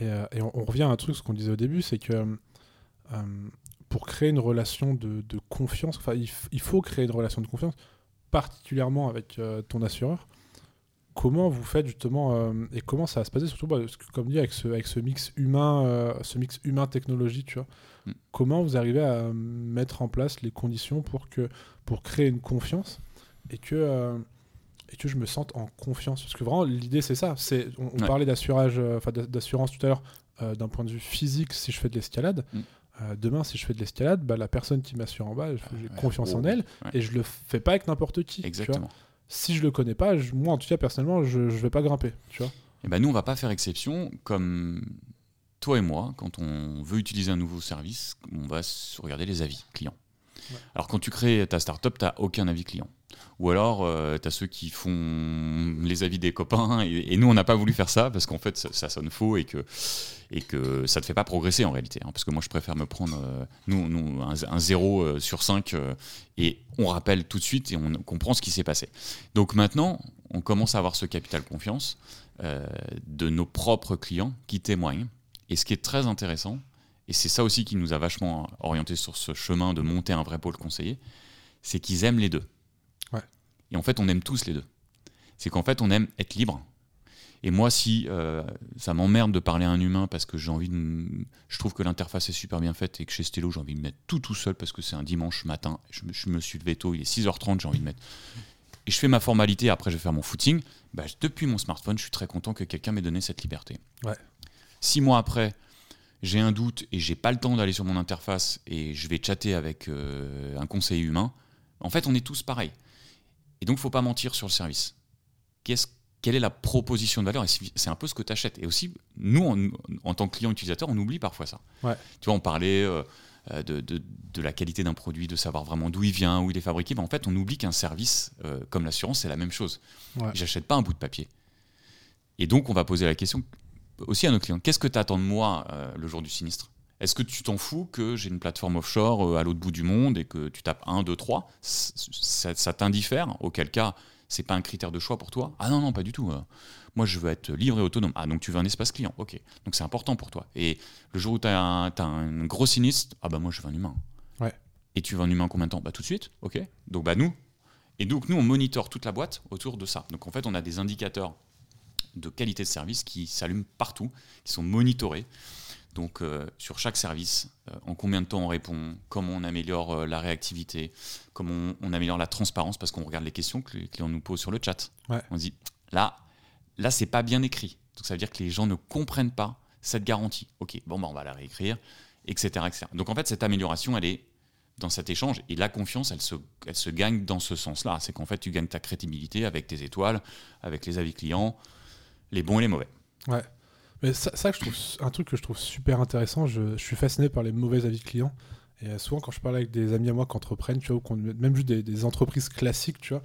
Et, euh, et on, revient à un truc, ce qu'on disait au début, c'est que euh, pour créer une relation de, de confiance, enfin, il, faut créer une relation de confiance, particulièrement avec euh, ton assureur comment vous faites justement euh, et comment ça va se passer surtout bah, comme dit avec ce, avec ce mix humain euh, ce mix humain technologie tu vois mm. comment vous arrivez à mettre en place les conditions pour que pour créer une confiance et que euh, et que je me sente en confiance parce que vraiment l'idée c'est ça c'est on, parlait d'assurage enfin d'assurance tout à l'heure d'un point de vue physique si je fais de l'escalade mm. demain, si je fais de l'escalade, bah, la personne qui m'assure en bas, j'ai confiance en elle et je le fais pas avec n'importe qui. Exactement si je le connais pas, moi en tout cas personnellement, je, ne vais pas grimper, tu vois. Et eh ben nous on va pas faire exception comme toi et moi quand on veut utiliser un nouveau service, on va regarder les avis clients. Alors quand tu crées ta startup, tu n'as aucun avis client. Ou alors, euh, tu as ceux qui font les avis des copains, et, nous, on n'a pas voulu faire ça parce qu'en fait, ça, sonne faux et que, et que ça ne te fait pas progresser en réalité. Hein. parce que moi, je préfère me prendre euh, nous, nous, un, 0 euh, sur 5 et on rappelle tout de suite et on comprend ce qui s'est passé. Donc maintenant, on commence à avoir ce capital confiance de nos propres clients qui témoignent. Et ce qui est très intéressant, et c'est ça aussi qui nous a vachement orienté sur ce chemin de monter un vrai pôle conseiller, c'est qu'ils aiment les deux. Et en fait, on aime tous les deux. C'est qu'en fait, on aime être libre. Et moi, si euh, ça m'emmerde de parler à un humain parce que j'ai envie de. Je trouve que l'interface est super bien faite et que chez Stello, j'ai envie de mettre tout tout seul parce que c'est un dimanche matin, je me, je me suis levé tôt, il est 6h30, j'ai envie de mettre. Et je fais ma formalité, après je vais faire mon footing. Bah, depuis mon smartphone, je suis très content que quelqu'un m'ait donné cette liberté. Ouais. Six mois après, j'ai un doute et j'ai pas le temps d'aller sur mon interface et je vais chatter avec euh, un conseiller humain. En fait, on est tous pareils. Et donc, il ne faut pas mentir sur le service. quelle est la proposition de valeur? C'est un peu ce que tu achètes. Et aussi, nous, en, tant que client utilisateur, on oublie parfois ça. Tu vois, on parlait euh, euh, de, la qualité d'un produit, de savoir vraiment d'où il vient, où il est fabriqué. Mais en fait, on oublie qu'un service, euh, comme l'assurance, c'est la même chose. J'achète pas un bout de papier. Et donc, on va poser la question aussi à nos clients. Qu'est-ce que tu attends de moi le jour du sinistre? Est-ce que tu t'en fous que j'ai une plateforme offshore euh, à l'autre bout du monde et que tu tapes 1, 2, 3 Ça, t'indiffère? Auquel cas, c'est pas un critère de choix pour toi? Ah non, non, pas du tout. Euh. Moi, je veux être libre et autonome. Ah, donc tu veux un espace client. Ok. Donc c'est important pour toi. Et le jour où tu as, un gros sinistre, ah bah moi, je veux un humain. Ouais. Et tu veux un humain combien de temps? Bah tout de suite. Ok. Donc bah nous. Et donc nous, on monitore toute la boîte autour de ça. Donc en fait, on a des indicateurs de qualité de service qui s'allument partout, qui sont monitorés. Donc euh, sur chaque service, euh, en combien de temps on répond, comment on améliore euh, la réactivité, comment on, améliore la transparence, parce qu'on regarde les questions que les clients nous posent sur le chat. On dit là, là c'est pas bien écrit. Donc ça veut dire que les gens ne comprennent pas cette garantie. Ok, bon bah on va la réécrire, etc., etc. Donc en fait cette amélioration, elle est dans cet échange et la confiance, elle se, elle se gagne dans ce sens-là. C'est qu'en fait tu gagnes ta crédibilité avec tes étoiles, avec les avis clients, les bons et les mauvais. Ouais. Mais ça, je trouve un truc que je trouve super intéressant. Je, suis fasciné par les mauvais avis clients. Et euh, souvent, quand je parle avec des amis à moi qui entreprennent, tu vois, ou même juste des, entreprises classiques, tu vois,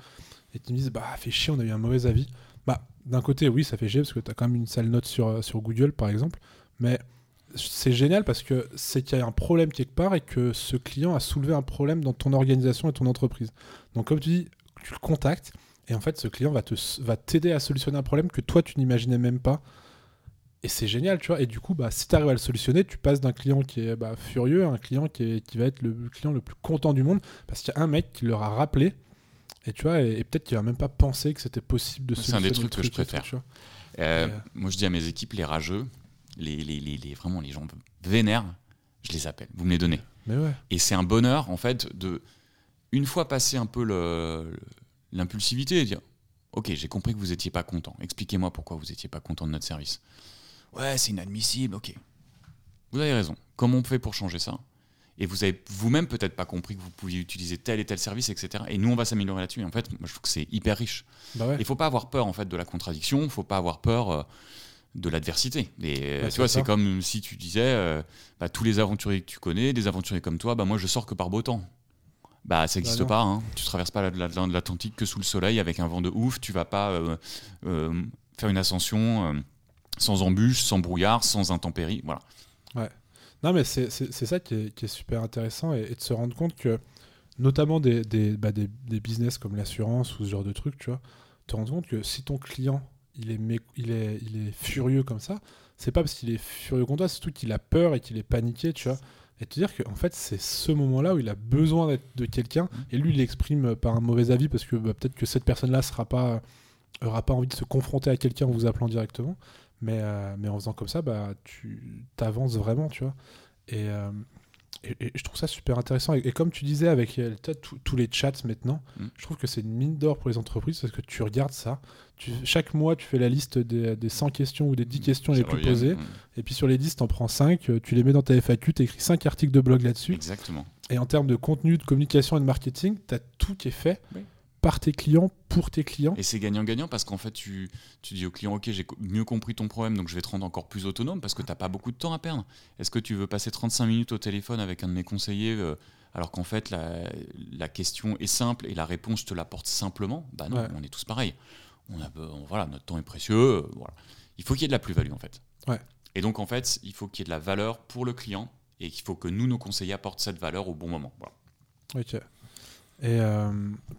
et qui me disent, bah, fait chier, on a eu un mauvais avis. Bah, d'un côté, oui, ça fait chier parce que tu as quand même une sale note sur, euh, sur Google, par exemple. Mais c'est génial parce que c'est qu'il y a un problème quelque part et que ce client a soulevé un problème dans ton organisation et ton entreprise. Donc, comme tu dis, tu le contactes et en fait, ce client va t'aider va à solutionner un problème que toi, tu n'imaginais même pas. Et c'est génial, tu vois. Et du coup, bah, si tu arrives à le solutionner, tu passes d'un client qui est bah, furieux à un client qui, est, qui va être le client le plus content du monde parce qu'il y a un mec qui leur a rappelé. Et tu vois, et, peut-être qu'il va même pas pensé que c'était possible de solutionner. C'est un des trucs que je préfère. Euh, moi, je dis à mes équipes, les rageux, les, les, les, vraiment les gens vénères, je les appelle. Vous me les donnez. Mais ouais. Et c'est un bonheur, en fait, de, une fois passé un peu le- l'impulsivité, dire Ok, j'ai compris que vous n'étiez pas content. Expliquez-moi pourquoi vous n'étiez pas content de notre service. Ouais, c'est inadmissible, ok. Vous avez raison. Comment on fait pour changer ça? Et vous avez vous-même peut-être pas compris que vous pouviez utiliser tel et tel service, etc. Et nous, on va s'améliorer là-dessus. Et en fait, moi, je trouve que c'est hyper riche. Bah ouais. Il faut pas avoir peur en fait de la contradiction, il faut pas avoir peur euh, de l'adversité. Et euh, tu c'est vois, c'est comme si tu disais euh, bah, tous les aventuriers que tu connais, des aventuriers comme toi, bah moi je sors que par beau temps. Bah ça n'existe non. pas. Hein. Tu traverses pas la- la- la- l'Atlantique que sous le soleil avec un vent de ouf. Tu vas pas euh, euh, faire une ascension euh, sans embûches, sans brouillard, sans intempéries. Voilà. Non, mais c'est ça qui est, qui est super intéressant et, et de se rendre compte que, notamment des, des, bah, des, des business comme l'assurance ou ce genre de truc, tu vois, te rendre compte que si ton client il est, il est, il est furieux comme ça, c'est pas parce qu'il est furieux contre toi, c'est surtout qu'il a peur et qu'il est paniqué, tu vois. Et te dire qu'en fait, c'est ce moment-là où il a besoin d'être de quelqu'un et lui, il l'exprime par un mauvais avis parce que bah, peut-être que cette personne-là sera pas aura pas envie de se confronter à quelqu'un en vous appelant directement. Mais, euh, mais en faisant comme ça, bah, tu t'avances vraiment, tu vois. Et, euh, et, et je trouve ça super intéressant. Et, et comme tu disais, avec euh, tous les chats maintenant, Mm. je trouve que c'est une mine d'or pour les entreprises parce que tu regardes ça. Tu, chaque mois, tu fais la liste des, des 100 questions ou des 10 questions les plus posées. Mm. Et puis sur les 10, tu en prends 5, tu les mets dans ta FAQ, tu écris 5 articles de blog là-dessus. Exactement. Et en termes de contenu, de communication et de marketing, tu as tout qui est fait Oui. Par tes clients, pour tes clients. Et c'est gagnant-gagnant parce qu'en fait, tu, tu dis au client, OK, j'ai mieux compris ton problème, donc je vais te rendre encore plus autonome parce que tu n'as pas beaucoup de temps à perdre. Est-ce que tu veux passer 35 minutes au téléphone avec un de mes conseillers euh, alors qu'en fait, la, la question est simple et la réponse, je te l'apporte simplement? Bah non, Ouais. on est tous pareils. On a, on- voilà, notre temps est précieux. euh, voilà. Il faut qu'il y ait de la plus-value en fait. Ouais. Et donc, en fait, il faut qu'il y ait de la valeur pour le client et qu'il faut que nous, nos conseillers, apportent cette valeur au bon moment. Voilà. Ok. Et euh,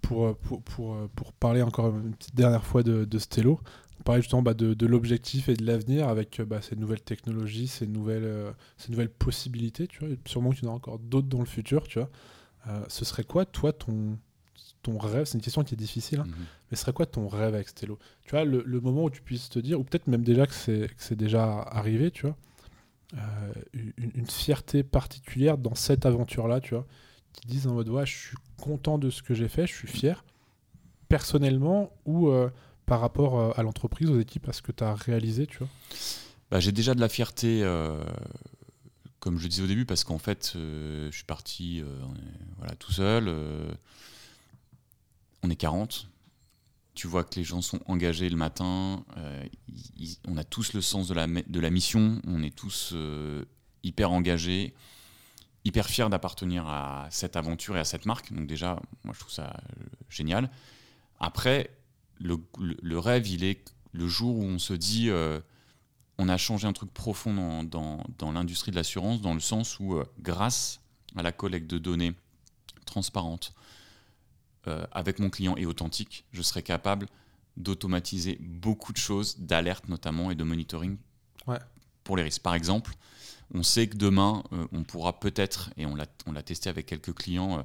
pour, pour, pour, pour parler encore une petite dernière fois de, de Stello, on parlait justement bah, de, de l'objectif et de l'avenir avec euh, bah, ces nouvelles technologies, ces nouvelles, euh, ces nouvelles possibilités, tu vois. Et sûrement qu'il y en a encore d'autres dans le futur, tu vois. Euh, ce serait quoi, toi, ton, ton rêve? C'est une question qui est difficile, hein, Mhm. mais ce serait quoi ton rêve avec Stello? Tu vois, le, le moment où tu puisses te dire, ou peut-être même déjà que c'est déjà arrivé, tu vois, euh, une, une fierté particulière dans cette aventure-là, tu vois, qui disent en mode, ouais, je suis content de ce que j'ai fait, je suis fier, personnellement ou euh, par rapport euh, à l'entreprise, aux équipes, à ce que tu as réalisé, tu vois? Bah, j'ai déjà de la fierté, euh, comme je le disais au début, parce qu'en fait, je suis parti voilà, tout seul. on est 40. Tu vois que les gens sont engagés le matin. on a tous le sens de la, de la mission. On est tous hyper engagés, hyper fiers d'appartenir à cette aventure et à cette marque. Donc déjà, moi, je trouve ça euh, génial. Après, le, rêve, il est le jour où on se dit... euh, on a changé un truc profond dans, dans- dans l'industrie de l'assurance, dans le sens où, euh, grâce à la collecte de données transparentes euh, avec mon client et authentique, je serai capable d'automatiser beaucoup de choses, d'alerte notamment et de monitoring Ouais. pour les risques. Par exemple, on sait que demain, euh, on pourra peut-être, et on l'a testé avec quelques clients, euh,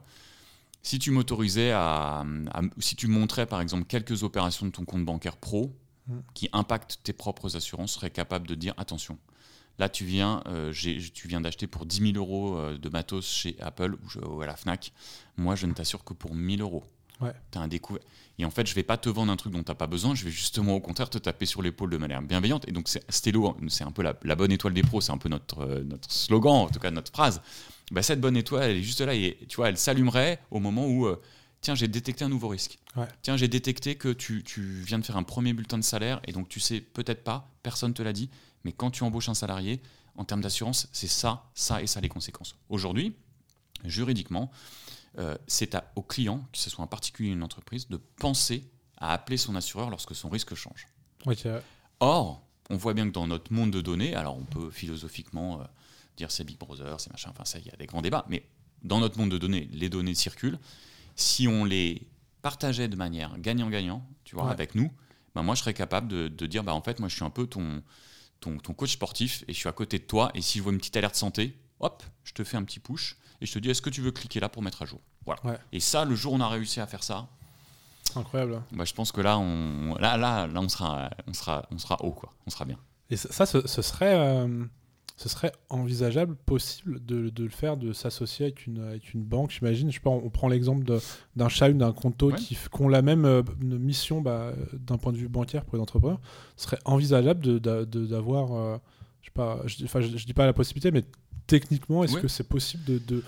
si tu m'autorisais à, à- Si tu montrais par exemple quelques opérations de ton compte bancaire pro, Mm. qui impactent tes propres assurances serait capable de dire attention. Là, tu viens, euh, tu viens d'acheter pour 10 000 euros de matos chez Apple ou, à la Fnac. Moi, je ne t'assure que pour 1000 euros. Ouais. T'as un découvert. Et en fait, je vais pas te vendre un truc dont tu n'as pas besoin. Je vais justement, au contraire, te taper sur l'épaule de manière bienveillante. Et donc, c'est- Stello, c'est un peu la, la bonne étoile des pros. C'est un peu notre, euh, notre slogan, en tout cas notre phrase. Bah, cette bonne étoile, elle est juste là. Et tu vois, elle s'allumerait au moment où, euh, tiens, j'ai détecté un nouveau risque. Ouais. Tiens, j'ai détecté que tu, tu viens de faire un premier bulletin de salaire et donc tu sais peut-être pas, personne te l'a dit, mais quand tu embauches un salarié, en termes d'assurance, c'est ça, ça et ça les conséquences. Aujourd'hui, juridiquement, euh, c'est à- au client, que ce soit un particulier ou une entreprise, de penser à appeler son assureur lorsque son risque change. Or, on voit bien que dans notre monde de données, alors on peut philosophiquement euh, dire c'est Big Brother, c'est machin, enfin ça, il y a des grands débats, mais dans notre monde de données, les données circulent. Si on les partageait de manière gagnant-gagnant, tu vois, Ouais. avec nous, ben moi je serais capable de, de dire, bah en fait, moi je suis un peu ton, ton, ton coach sportif et je suis à côté de toi, et si je vois une petite alerte santé, hop, je te fais un petit push et je te dis, est-ce que tu veux cliquer là pour mettre à jour Voilà. Ouais. Et ça, le jour où on a réussi à faire ça, Incroyable. bah, je pense que là, on, là, là, là on, sera, on, sera, on sera haut, quoi. On sera bien. Et ça, ça, ce, ce serait. euh, ce serait envisageable, possible de, de le faire, de s'associer avec une, avec une banque, j'imagine. Je sais pas, on, prend l'exemple d'un chat ou d'un conto qui, ont la même euh, mission bah, d'un point de vue bancaire pour les entrepreneurs. Ce serait envisageable d'avoir, de, euh, je sais pas, je, je, dis pas la possibilité, mais techniquement, est-ce que c'est possible de,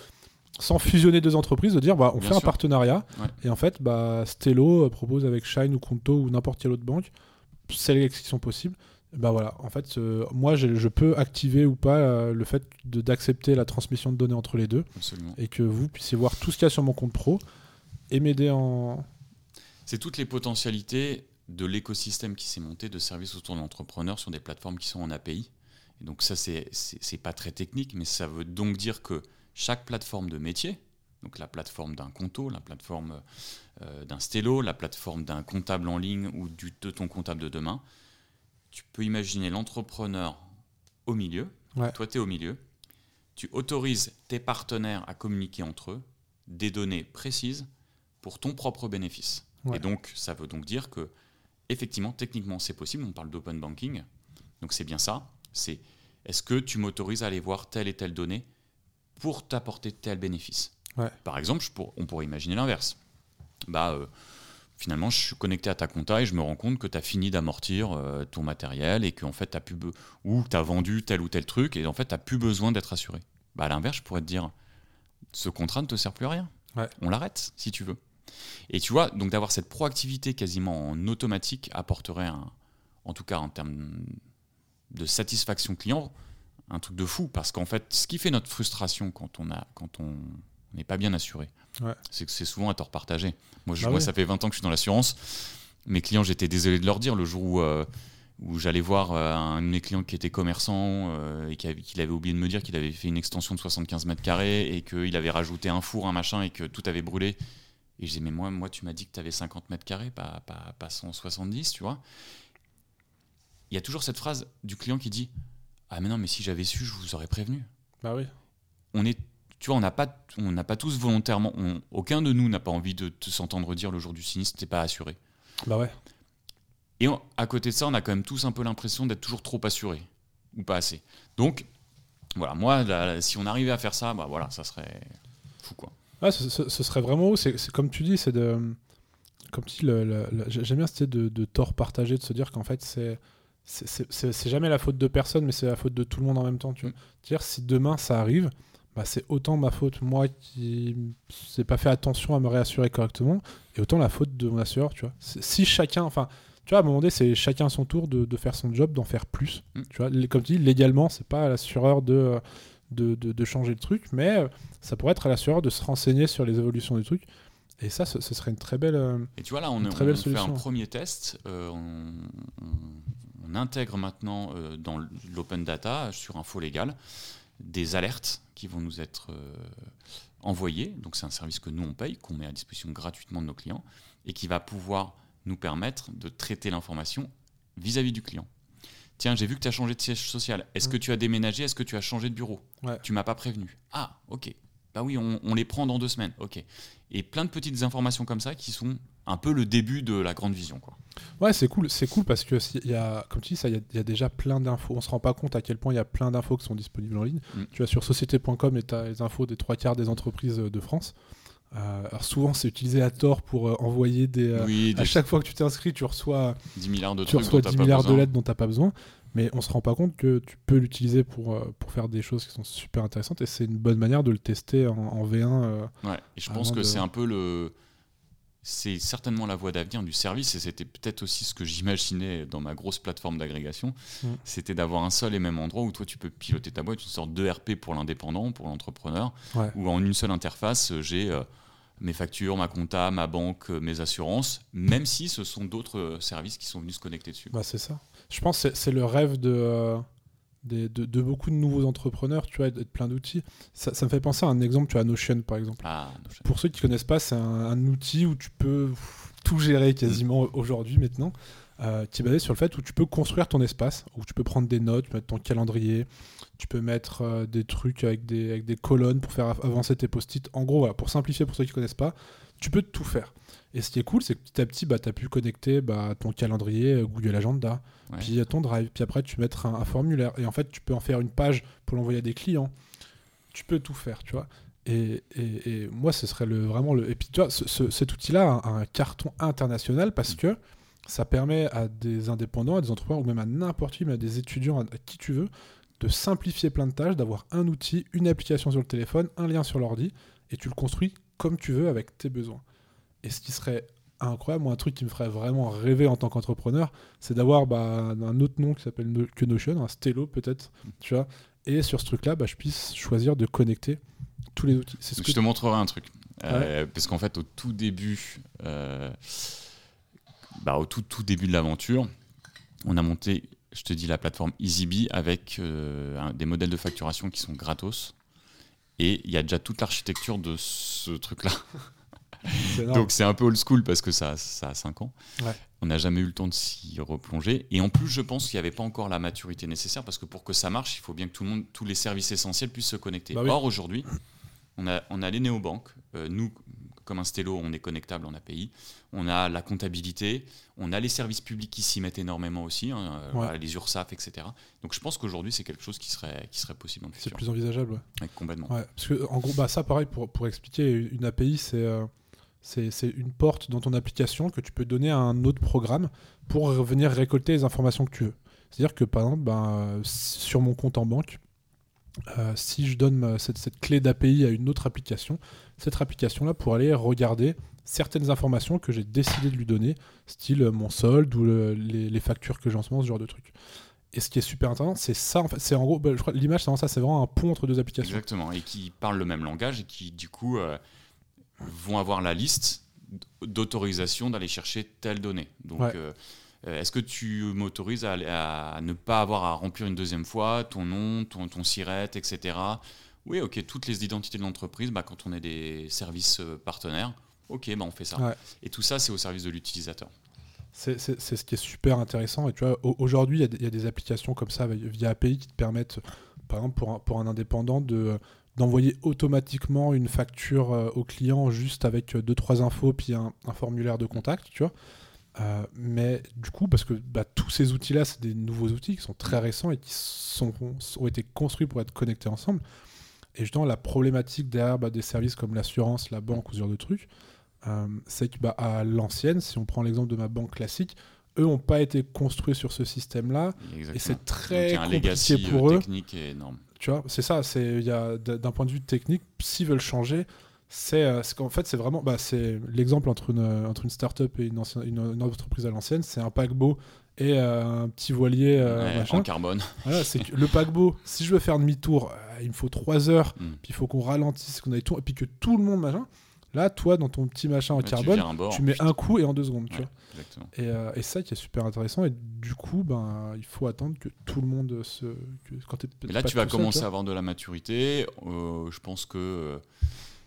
sans fusionner deux entreprises, de dire bah, on fait un partenariat et en fait bah, Stello propose avec Shine ou Conto ou n'importe quelle autre banque celles qui sont possibles bah voilà, en fait, euh, moi je, peux activer ou pas euh, le fait d'accepter la transmission de données entre les deux et que vous puissiez voir tout ce qu'il y a sur mon compte pro et m'aider en. C'est toutes les potentialités de l'écosystème qui s'est monté de services autour de l'entrepreneur sur des plateformes qui sont en API. Et donc ça, c'est pas très technique, mais ça veut donc dire que chaque plateforme de métier, donc la plateforme d'un Conto, la plateforme euh, d'un Stello, la plateforme d'un comptable en ligne ou du, de ton comptable de demain, tu peux imaginer l'entrepreneur au milieu, toi tu es au milieu, tu autorises tes partenaires à communiquer entre eux des données précises pour ton propre bénéfice. Et donc ça veut donc dire que effectivement techniquement c'est possible, on parle d'open banking, donc c'est bien ça, c'est est-ce que tu m'autorises à aller voir telle et telle donnée pour t'apporter tel bénéfice? Par exemple, on pourrait imaginer l'inverse. Bah, euh, finalement, je suis connecté à ta compta et je me rends compte que tu as fini d'amortir euh, ton matériel et qu'en fait, tu as, pu ou as vendu tel ou tel truc et en fait, tu n'as plus besoin d'être assuré. Bah, à l'inverse, je pourrais te dire, ce contrat ne te sert plus à rien. On l'arrête si tu veux. Et tu vois, donc d'avoir cette proactivité quasiment en automatique apporterait, un, en tout cas en termes de satisfaction client, un truc de fou. Parce qu'en fait, ce qui fait notre frustration quand on a, quand on n'est pas bien assuré, c'est que c'est souvent à tort partagé. Moi, je, ah ça fait 20 ans que je suis dans l'assurance. Mes clients, j'étais désolé de leur dire le jour où, euh, où j'allais voir euh, un de mes clients qui était commerçant euh, et qu'il avait, oublié de me dire qu'il avait fait une extension de 75 mètres carrés et qu'il avait rajouté un four, un machin et que tout avait brûlé. Et je disais, mais moi, moi tu m'as dit que tu avais 50 mètres carrés, pas, pas, pas 170, tu vois. Il y a toujours cette phrase du client qui dit Ah, mais non, mais si j'avais su, je vous aurais prévenu. Bah oui. On est tu vois, on n'a pas, on n'a pas tous volontairement, aucun de nous n'a pas envie de, s'entendre dire le jour du sinistre, t'es pas assuré. Bah ouais. Et à côté de ça, on a quand même tous un peu l'impression d'être toujours trop assuré ou pas assez. Donc, voilà, moi, si on arrivait à faire ça, bah voilà, ça serait fou quoi. Ah, ce, serait vraiment haut. C'est comme tu dis, c'est de, comme tu j'aime bien cette idée de, de tort partagé, de se dire qu'en fait c'est c'est jamais la faute de personne, mais c'est la faute de tout le monde en même temps. Tu. Mm. Dire si demain ça arrive, bah, c'est autant ma faute, moi qui n'ai pas fait attention à me réassurer correctement, et autant la faute de mon assureur, tu vois. Si chacun, enfin, tu vois, à un moment donné, c'est chacun à son tour de, de faire son job, d'en faire plus. Mm. Tu vois, comme tu dis, légalement, c'est pas à l'assureur de, de, de, changer le truc, mais euh, ça pourrait être à l'assureur de se renseigner sur les évolutions du truc. Et ça, ce, serait une très belle. Euh, et tu vois, là, on, très on fait un premier test. Euh, on, on, intègre maintenant dans l'open data sur info légale des alertes qui vont nous être euh, envoyées. Donc c'est un service que nous on paye, qu'on met à disposition gratuitement de nos clients et qui va pouvoir nous permettre de traiter l'information vis-à-vis du client. Tiens, j'ai vu que tu as changé de siège social. Est-ce que tu as déménagé? Est-ce que tu as changé de bureau? Tu m'as pas prévenu. Ah, ok. Bah oui, on, on, les prend dans deux semaines. Ok. Et plein de petites informations comme ça qui sont un peu le début de la grande vision. Quoi. Ouais, c'est cool, c'est cool parce que y a, comme tu dis, il y, a déjà plein d'infos. On se rend pas compte à quel point il y a plein d'infos qui sont disponibles en ligne. Mm. Tu vas sur société.com et tu as les infos des trois quarts des entreprises euh, de France. Euh, alors souvent, c'est utilisé à tort pour euh, envoyer des, À chaque fois que tu t'inscris, tu reçois 10 milliards de, tu reçois 10 milliards de lettres dont tu n'as pas besoin. Mais on se rend pas compte que tu peux l'utiliser pour, pour faire des choses qui sont super intéressantes et c'est une bonne manière de le tester en, V1. ouais, et je pense que c'est un peu le c'est certainement la voie d'avenir du service et c'était peut-être aussi ce que j'imaginais dans ma grosse plateforme d'agrégation. Mm. C'était d'avoir un seul et même endroit où toi tu peux piloter ta boîte, une sorte de RP pour l'indépendant, pour l'entrepreneur, où en une seule interface j'ai euh, mes factures, ma compta, ma banque, euh, mes assurances, même si ce sont d'autres euh, services qui sont venus se connecter dessus. Bah, c'est ça. Je pense que c'est le rêve de de, beaucoup de nouveaux entrepreneurs, tu vois, de, plein d'outils. Ça, me fait penser à un exemple, tu as Notion par exemple. Ah, Pour ceux qui ne connaissent pas, c'est un, outil où tu peux tout gérer quasiment aujourd'hui maintenant. euh, qui est basé sur le fait où tu peux construire ton espace, où tu peux prendre des notes, tu peux mettre ton calendrier, tu peux mettre euh, des trucs avec des, avec des colonnes pour faire avancer tes post-it. En gros, voilà, pour simplifier pour ceux qui ne connaissent pas, tu peux tout faire. Et ce qui est cool, c'est que petit à petit, bah, tu as pu connecter bah, ton calendrier euh, Google Agenda, puis ton Drive, puis après tu mettre un, formulaire. Et en fait, tu peux en faire une page pour l'envoyer à des clients. Tu peux tout faire, tu vois. Et, et, moi, ce serait le, vraiment le. Et puis, tu vois, cet outil-là a un carton international parce mm. que ça permet à des indépendants, à des entrepreneurs, ou même à n'importe qui, mais à des étudiants, à qui tu veux, de simplifier plein de tâches, d'avoir un outil, une application sur le téléphone, un lien sur l'ordi, et tu le construis comme tu veux avec tes besoins. Et ce qui serait incroyable, moi, un truc qui me ferait vraiment rêver en tant qu'entrepreneur, c'est d'avoir bah, un autre nom qui s'appelle que Notion, un Stello peut-être, tu vois. Et sur ce truc-là, bah, je puisse choisir de connecter tous les outils. Ce je te montrerai un truc. Euh, parce qu'en fait, au tout début, euh, bah, au tout, tout début de l'aventure, on a monté, je te dis, la plateforme EasyBee avec euh, des modèles de facturation qui sont gratos. Et il y a déjà toute l'architecture de ce truc-là. Donc c'est un peu old school parce que ça, ça a 5 ans. On n'a jamais eu le temps de s'y replonger. Et en plus, je pense qu'il n'y avait pas encore la maturité nécessaire parce que pour que ça marche, il faut bien que tout le monde, tous les services essentiels puissent se connecter. Bah Or, aujourd'hui, on a, on a les néobanques. Euh, nous, comme un stello, on est connectable en API. On a la comptabilité, on a les services publics qui s'y mettent énormément aussi, hein, euh, les URSAF, etc. Donc je pense qu'aujourd'hui, c'est quelque chose qui serait, qui serait possible C'est plus envisageable, ouais. complètement. parce que, en gros, bah, ça, pareil, pour, pour expliquer, une API, euh, c'est une porte dans ton application que tu peux donner à un autre programme pour venir récolter les informations que tu veux. C'est-à-dire que, par exemple, bah, sur mon compte en banque, euh, si je donne cette, cette, clé d'API à une autre application, cette application-là pour aller regarder certaines informations que j'ai décidé de lui donner, style euh, mon solde ou les, factures que j'ai en ce moment, ce genre de trucs. Et ce qui est super intéressant, c'est ça, en fait, c'est en gros, bah, je crois l'image, c'est vraiment ça, c'est vraiment un pont entre deux applications. Exactement, et qui parlent le même langage et qui, du coup, euh, vont avoir la liste d'autorisation d'aller chercher telle donnée. Donc, euh, est-ce que tu m'autorises à, ne pas avoir à remplir une deuxième fois ton nom, ton, ton SIRET, etc. Oui, ok, toutes les identités de l'entreprise, bah, quand on est des services euh, partenaires, ok, bah, on fait ça. Et tout ça, c'est au service de l'utilisateur. C'est ce qui est super intéressant. Et tu vois, aujourd'hui, il y, a des applications comme ça via API qui te permettent, par exemple, pour un, pour un indépendant, de d'envoyer automatiquement une facture euh, au client juste avec euh, deux trois infos puis un, formulaire de contact, tu vois. Mais du coup, parce que bah, tous ces outils-là, c'est des nouveaux outils qui sont très récents et qui sont, ont été construits pour être connectés ensemble. Et justement, la problématique derrière bah, des services comme l'assurance, la banque ou ce genre de trucs, euh, c'est que bah, à l'ancienne, si on prend l'exemple de ma banque classique, eux n'ont pas été construits sur ce système-là. Et c'est très compliqué pour euh, eux. technique énorme. Tu vois, c'est ça. C'est d'un point de vue technique, s'ils veulent changer, c'est euh, qu'en fait c'est vraiment bah, c'est l'exemple entre une entre une startup et une, une, une entreprise à l'ancienne, c'est un paquebot et un petit voilier en carbone. Voilà, c'est le paquebot. Si je veux faire demi-tour, il me faut 3 heures, mm. puis il faut qu'on ralentisse, qu'on aille tout, et puis que tout le monde, machin. Là, toi, dans ton petit machin en carbone, tu, mets un coup et en deux secondes. tu vois. Et, euh, et, ça qui est super intéressant. Et du coup, ben, il faut attendre que tout le monde se. quand là, tu vas commencer à avoir de la maturité. Euh, je pense que euh,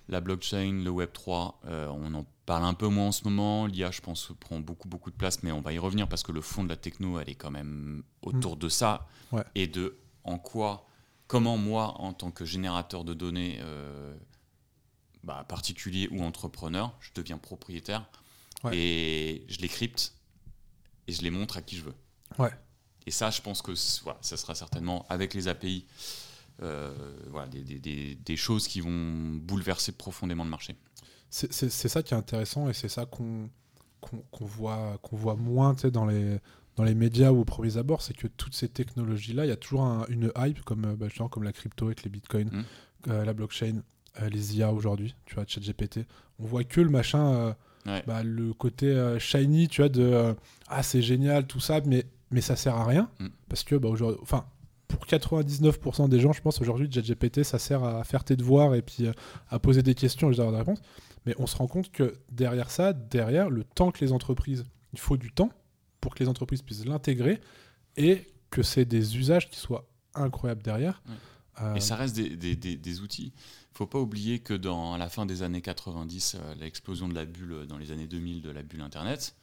la blockchain, le Web 3, on en parle un peu moins en ce moment. L'IA, je pense, prend beaucoup, beaucoup de place, mais on va y revenir parce que le fond de la techno, elle est quand même autour mm. de ça. Et de en quoi comment moi, en tant que générateur de données euh, bah, particulier ou entrepreneur, je deviens propriétaire et je les crypte et je les montre à qui je veux. Ouais. Et ça, je pense que voilà, ça sera certainement avec les API euh, voilà, des, choses qui vont bouleverser profondément le marché. C'est ça qui est intéressant et c'est ça qu'on voit, qu'on voit moins dans les, dans les médias ou au premier abord, c'est que toutes ces technologies-là, il y a toujours une hype, comme, euh, bah, comme la crypto avec les bitcoins, mm. euh, la blockchain, euh, les IA aujourd'hui, tu vois, ChatGPT. On voit que le machin, bah, le côté shiny, tu vois, de ah, c'est génial, tout ça, mais, mais ça sert à rien. Mm. Parce que, bah, aujourd'hui, enfin, pour 99% des gens, je pense aujourd'hui, ChatGPT, ça sert à faire tes devoirs et puis à poser des questions et avoir des réponses. Mais on se rend compte que derrière ça, derrière le temps que les entreprises, il faut du temps pour que les entreprises puissent l'intégrer et que c'est des usages qui soient incroyables derrière. Euh, et ça reste des, des, des, outils. Il ne faut pas oublier que dans à la fin des années 90, euh, l'explosion de la bulle dans les années 2000 de la bulle Internet,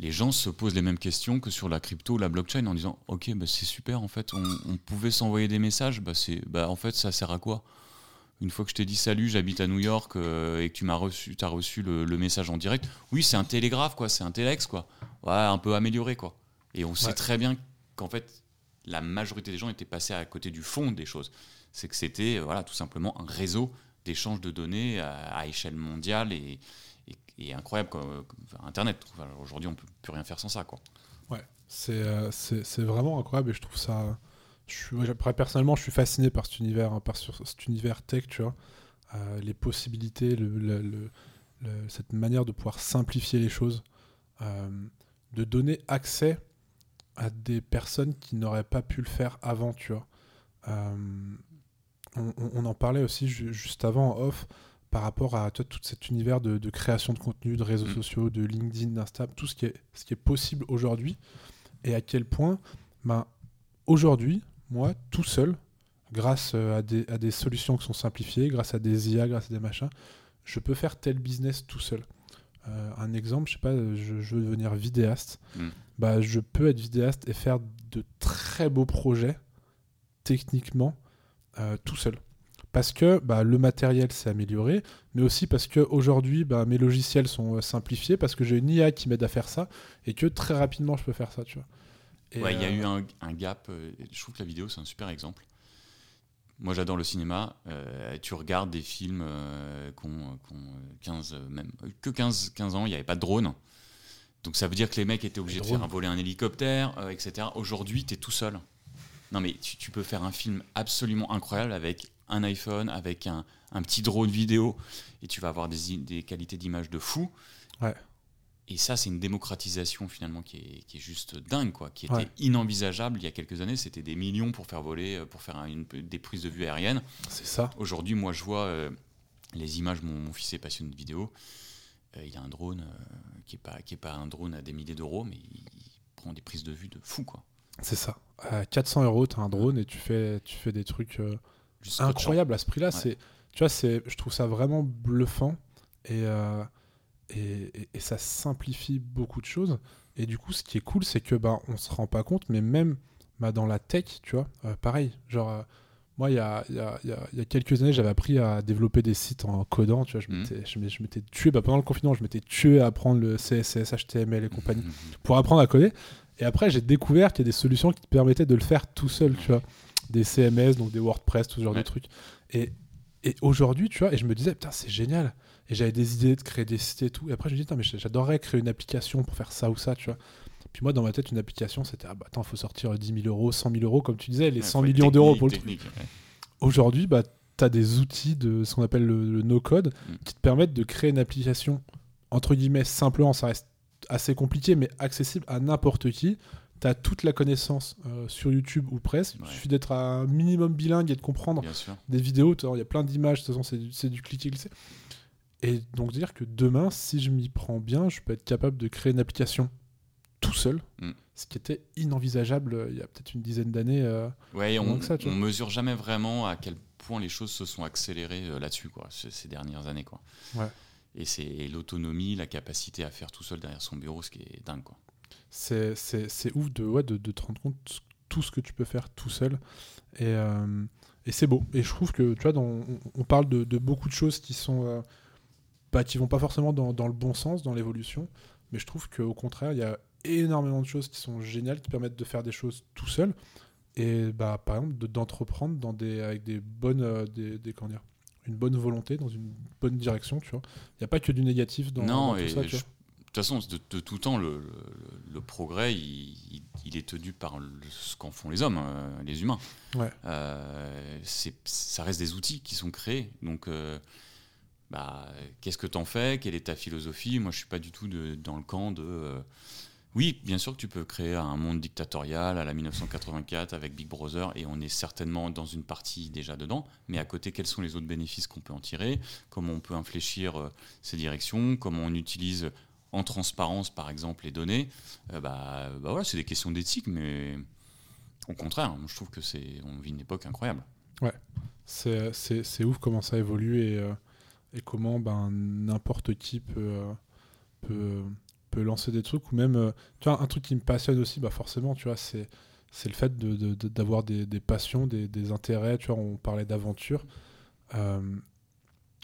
les gens se posent les mêmes questions que sur la crypto la blockchain en disant ok bah, c'est super en fait on, pouvait s'envoyer des messages bah, c'est bah, en fait ça sert à quoi? Une fois que je t'ai dit salut j'habite à New York euh, et que tu m'as reçu as reçu le, message en direct oui c'est un télégraphe quoi c'est un téléx quoi. Ouais, un peu amélioré quoi. Et on sait très bien qu'en fait la majorité des gens étaient passés à côté du fond des choses. C'est que c'était voilà tout simplement un réseau d'échange de données à, échelle mondiale et, et incroyable comme, Internet. Aujourd'hui, on peut plus rien faire sans ça, quoi. Ouais, euh, c'est c'est vraiment incroyable et je trouve ça. Je suis, personnellement, je suis fasciné par cet univers, hein, par cet univers tech, tu vois. Euh, les possibilités, cette manière de pouvoir simplifier les choses, euh, de donner accès à des personnes qui n'auraient pas pu le faire avant, tu vois. On, on, en parlait aussi juste avant en off par rapport à tout cet univers de, création de contenu, de réseaux mm. sociaux, de LinkedIn, d'Insta, tout ce qui est, ce qui est possible aujourd'hui, et à quel point, ben, aujourd'hui, moi, tout seul, grâce euh, à des, à des, solutions qui sont simplifiées, grâce à des IA, grâce à des machins, je peux faire tel business tout seul. Euh, un exemple, je sais pas, je, veux devenir vidéaste, mm. bah, je peux être vidéaste et faire de très beaux projets, techniquement, euh, tout seul parce que bah, le matériel s'est amélioré, mais aussi parce qu'aujourd'hui, bah, mes logiciels sont euh, simplifiés, parce que j'ai une IA qui m'aide à faire ça, et que très rapidement, je peux faire ça. Tu vois. il y a euh, eu un, gap. Euh, je trouve que la vidéo, c'est un super exemple. Moi, j'adore le cinéma. tu regardes des films qui ont, 15, même, que 15, 15 ans, il n'y avait pas de drone. Donc ça veut dire que les mecs étaient obligés de faire voler un hélicoptère, etc. Aujourd'hui, tu es tout seul. Non, mais tu, peux faire un film absolument incroyable avec un iPhone, avec un, petit drone vidéo, et tu vas avoir des, qualités d'image de fou. Ouais. Et ça, c'est une démocratisation finalement qui est, juste dingue, quoi, qui était inenvisageable il y a quelques années. C'était des millions pour faire voler, euh, pour faire une, des prises de vue aériennes. C'est ça. Aujourd'hui, moi, je vois euh, les images. Mon, mon, fils est passionné de vidéo. Euh, il a un drone qui n'est pas, qui est pas un drone à des milliers d'euros, mais il, prend des prises de vue de fou, quoi. C'est ça. À 400 euros, tu as un drone et tu fais, tu fais des trucs incroyables à ce prix-là. C'est, tu vois, c'est, je trouve ça vraiment bluffant et, euh, et, et, ça simplifie beaucoup de choses. Et du coup, ce qui est cool, c'est que bah, on se rend pas compte, mais même bah, dans la tech, tu vois, euh, pareil. Genre, euh, moi, il y a, y, a, y a, quelques années, j'avais appris à développer des sites en codant. Tu vois, je mmh. m'étais, tué bah, pendant le confinement, je m'étais tué à apprendre le CSS, HTML et compagnie mmh. pour apprendre à coder. Et après, j'ai découvert qu'il y a des solutions qui te permettaient de le faire tout seul, tu vois. Des CMS, donc des WordPress, tout ce genre de trucs. Et, et aujourd'hui, tu vois, et je me disais, putain, c'est génial. Et j'avais des idées de créer des sites et tout. Et après, je me disais, mais j'adorerais créer une application pour faire ça ou ça, tu vois. Puis moi, dans ma tête, une application, c'était, ah bah attends, il faut sortir 10 000 euros, 100 000 euros, comme tu disais, les 100 millions d'euros pour le truc. Aujourd'hui, bah, tu as des outils de ce qu'on appelle le, no-code mm. qui te permettent de créer une application, entre guillemets, simplement, ça reste assez compliqué, mais accessible à n'importe qui. Tu as toute la connaissance euh, sur YouTube ou presque. Il suffit d'être un minimum bilingue et de comprendre des vidéos. Il y a plein d'images, de toute façon, c'est du, cliquer-glisser. Et donc, dire que demain, si je m'y prends bien, je peux être capable de créer une application tout seul, mm. ce qui était inenvisageable euh, il y a peut-être une dizaine d'années. Euh, ouais, on, on mesure jamais vraiment à quel point les choses se sont accélérées là-dessus, quoi, ces, dernières années, quoi. Ouais. Et c'est l'autonomie, la capacité à faire tout seul derrière son bureau, ce qui est dingue. Quoi. C'est, ouf de, ouais, de, de, te rendre compte tout ce que tu peux faire tout seul. Et, euh, et c'est beau. Et je trouve que, tu vois, dans, on, parle de, de, beaucoup de choses qui sont. Euh, bah, qui vont pas forcément dans, dans le bon sens, dans l'évolution. Mais je trouve qu'au contraire, il y a énormément de choses qui sont géniales, qui permettent de faire des choses tout seul. Et bah, par exemple, d'entreprendre dans des, avec des bonnes. Euh, des, des, comment dire, une bonne volonté, dans une bonne direction, tu vois. Il n'y a pas que du négatif dans, non, tout ça, De toute façon, de, tout temps, le, progrès, il, est tenu par ce qu'en font les hommes, euh, les humains. Ouais. Euh, ça reste des outils qui sont créés. Donc, euh, bah, qu'est-ce que tu en fais? Quelle est ta philosophie? Moi, je suis pas du tout dans le camp de oui, bien sûr que tu peux créer un monde dictatorial à la 1984 avec Big Brother et on est certainement dans une partie déjà dedans. Mais à côté, quels sont les autres bénéfices qu'on peut en tirer? Comment on peut infléchir ces directions? Comment on utilise en transparence, par exemple, les données euh, bah, bah, voilà, c'est des questions d'éthique, mais au contraire, je trouve que c'est on vit une époque incroyable. Ouais, c'est ouf comment ça évolue et, euh, et comment ben, n'importe qui peut, peut peut lancer des trucs ou même, euh, tu vois, un truc qui me passionne aussi, bah forcément, tu vois, c'est c'est le fait d'avoir de, de, des, passions, des, intérêts. Tu vois, on parlait d'aventure. Euh,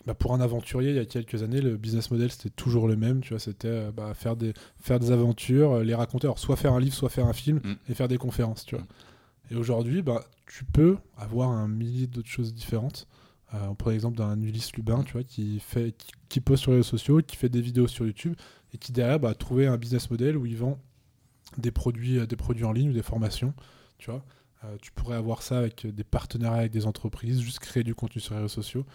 bah pour un aventurier, il y a quelques années, le business model c'était toujours le même. Tu vois, c'était euh, bah, faire des faire des aventures, les raconter. Alors, soit faire un livre, soit faire un film Mm. et faire des conférences. Tu vois. Mm. Et aujourd'hui, bah, tu peux avoir un millier d'autres choses différentes. Euh, on prend l'exemple d'un Ulysse Lubin, tu vois, qui fait, qui, qui poste sur les réseaux sociaux, qui fait des vidéos sur YouTube et qui derrière bah, a trouvé un business model où il vend des produits, euh, des produits en ligne ou des formations. Tu vois, Euh, tu pourrais avoir ça avec des partenariats avec des entreprises, juste créer du contenu sur les réseaux sociaux.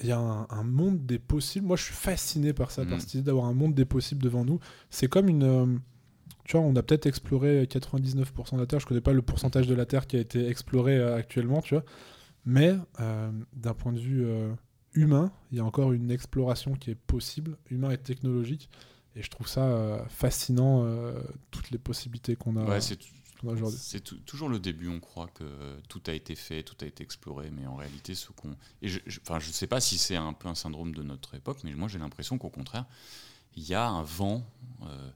Il y a un, un monde des possibles. Moi, je suis fasciné par ça, par Mhm. cette idée d'avoir un monde des possibles devant nous. C'est comme une. euh, tu vois, on a peut-être exploré 99% de la Terre. Je connais pas le pourcentage de la Terre qui a été exploré euh, actuellement, tu vois. Mais euh, d'un point de vue euh, humain, il y a encore une exploration qui est possible, humain et technologique. Et je trouve ça fascinant, toutes les possibilités qu'on a, Ouais, c'est qu'on a aujourd'hui. C'est tou- toujours le début, on croit que tout a été fait, tout a été exploré, mais en réalité, ce qu'on. Et je, je, enfin, je sais pas si c'est un peu un syndrome de notre époque, mais moi j'ai l'impression qu'au contraire, il y a un vent euh,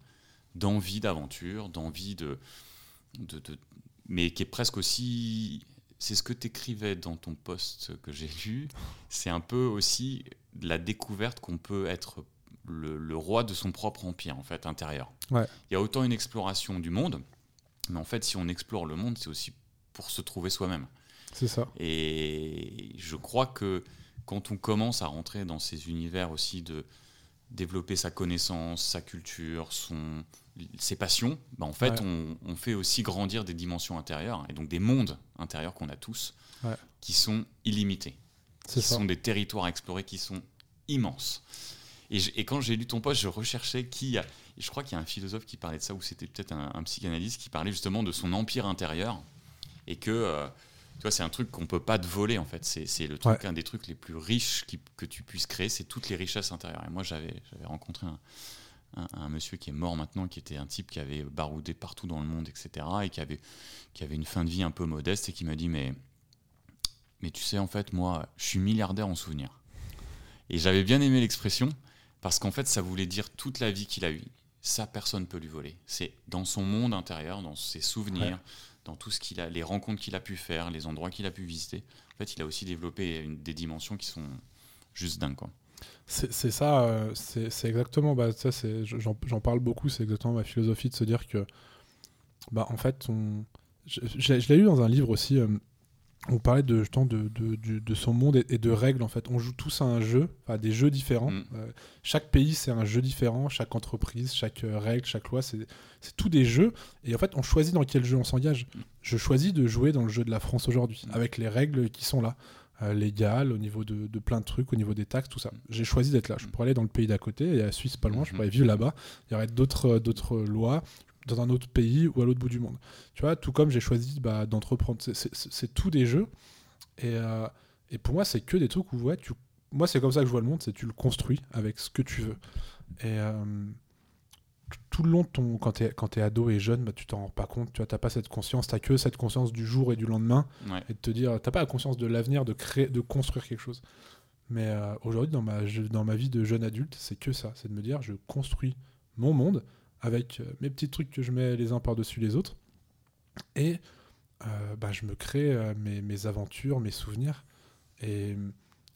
d'envie d'aventure, d'envie de, de, de- mais qui est presque aussi. C'est ce que tu écrivais dans ton post que j'ai lu. C'est un peu aussi la découverte qu'on peut être le, le roi de son propre empire, en fait, intérieur. Ouais. Il y a autant une exploration du monde, mais en fait, si on explore le monde, c'est aussi pour se trouver soi-même. C'est ça. Et je crois que quand on commence à rentrer dans ces univers aussi de développer sa connaissance, sa culture, son, ses passions, bah en fait, Ouais. on, on fait aussi grandir des dimensions intérieures et donc des mondes intérieurs qu'on a tous Ouais. qui sont illimités. Ça. sont des territoires à explorer qui sont immenses. Et, je- et quand j'ai lu ton post, je recherchais qui. Et je crois qu'il y a un philosophe qui parlait de ça, ou c'était peut-être un, un psychanalyste qui parlait justement de son empire intérieur. Et que, euh, tu vois, c'est un truc qu'on peut pas te voler, en fait. C'est c'est le truc, un des trucs les plus riches qui- que tu puisses créer, c'est toutes les richesses intérieures. Et moi, j'avais j'avais rencontré un, un- un monsieur qui est mort maintenant, qui était un type qui avait baroudé partout dans le monde, etc. Et qui avait, qui avait une fin de vie un peu modeste et qui m'a dit, mais mais tu sais, en fait, moi, je suis milliardaire en souvenirs. Et j'avais bien aimé l'expression, parce qu'en fait, ça voulait dire toute la vie qu'il a eue. Ça, personne ne peut lui voler. C'est dans son monde intérieur, dans ses souvenirs, Ouais. dans tout ce qu'il a, les rencontres qu'il a pu faire, les endroits qu'il a pu visiter. En fait, il a aussi développé une- des dimensions qui sont juste dingues, quoi. C'est c'est ça, euh, c'est exactement, bah, ça, j'en parle beaucoup, c'est exactement ma philosophie de se dire que, bah, en fait, on, je, je l'ai- je l'ai lu dans un livre aussi, euh, on parlait de, justement de, de, son monde et, et de règles, en fait. On joue tous à un jeu, à des jeux différents. Mm. Euh, chaque pays, c'est un jeu différent, chaque entreprise, chaque euh, règle, chaque loi, c'est tous des jeux. Et en fait, on choisit dans quel jeu on s'engage. Mm. Je choisis de jouer dans le jeu de la France aujourd'hui, Mm. avec les règles qui sont là euh, légales, au niveau de, plein de trucs, au niveau des taxes, tout ça. J'ai choisi d'être là. Je pourrais aller dans le pays d'à côté, et la Suisse pas loin, je Mhm. pourrais vivre là-bas. Il y aurait d'autres lois dans un autre pays ou à l'autre bout du monde. Tu vois, tout comme j'ai choisi bah, d'entreprendre. C'est- tout des jeux. Et, euh, et pour moi, c'est que des trucs où, ouais, tu... moi, c'est comme ça que je vois le monde, c'est tu le construis avec ce que tu veux. Et euh, tout le long de ton. Quand tu es, ado et jeune, bah, tu t'en rends pas compte, tu n'as pas cette conscience, tu que cette conscience du jour et du lendemain Ouais. et de te dire, t'as pas la conscience de l'avenir, de créer, de construire quelque chose. Mais euh, aujourd'hui, dans ma, dans ma vie de jeune adulte, c'est que ça, c'est de me dire, je construis mon monde avec euh, mes petits trucs que je mets les uns par-dessus les autres, et euh, bah, je me crée euh, mes, mes aventures, mes souvenirs, et,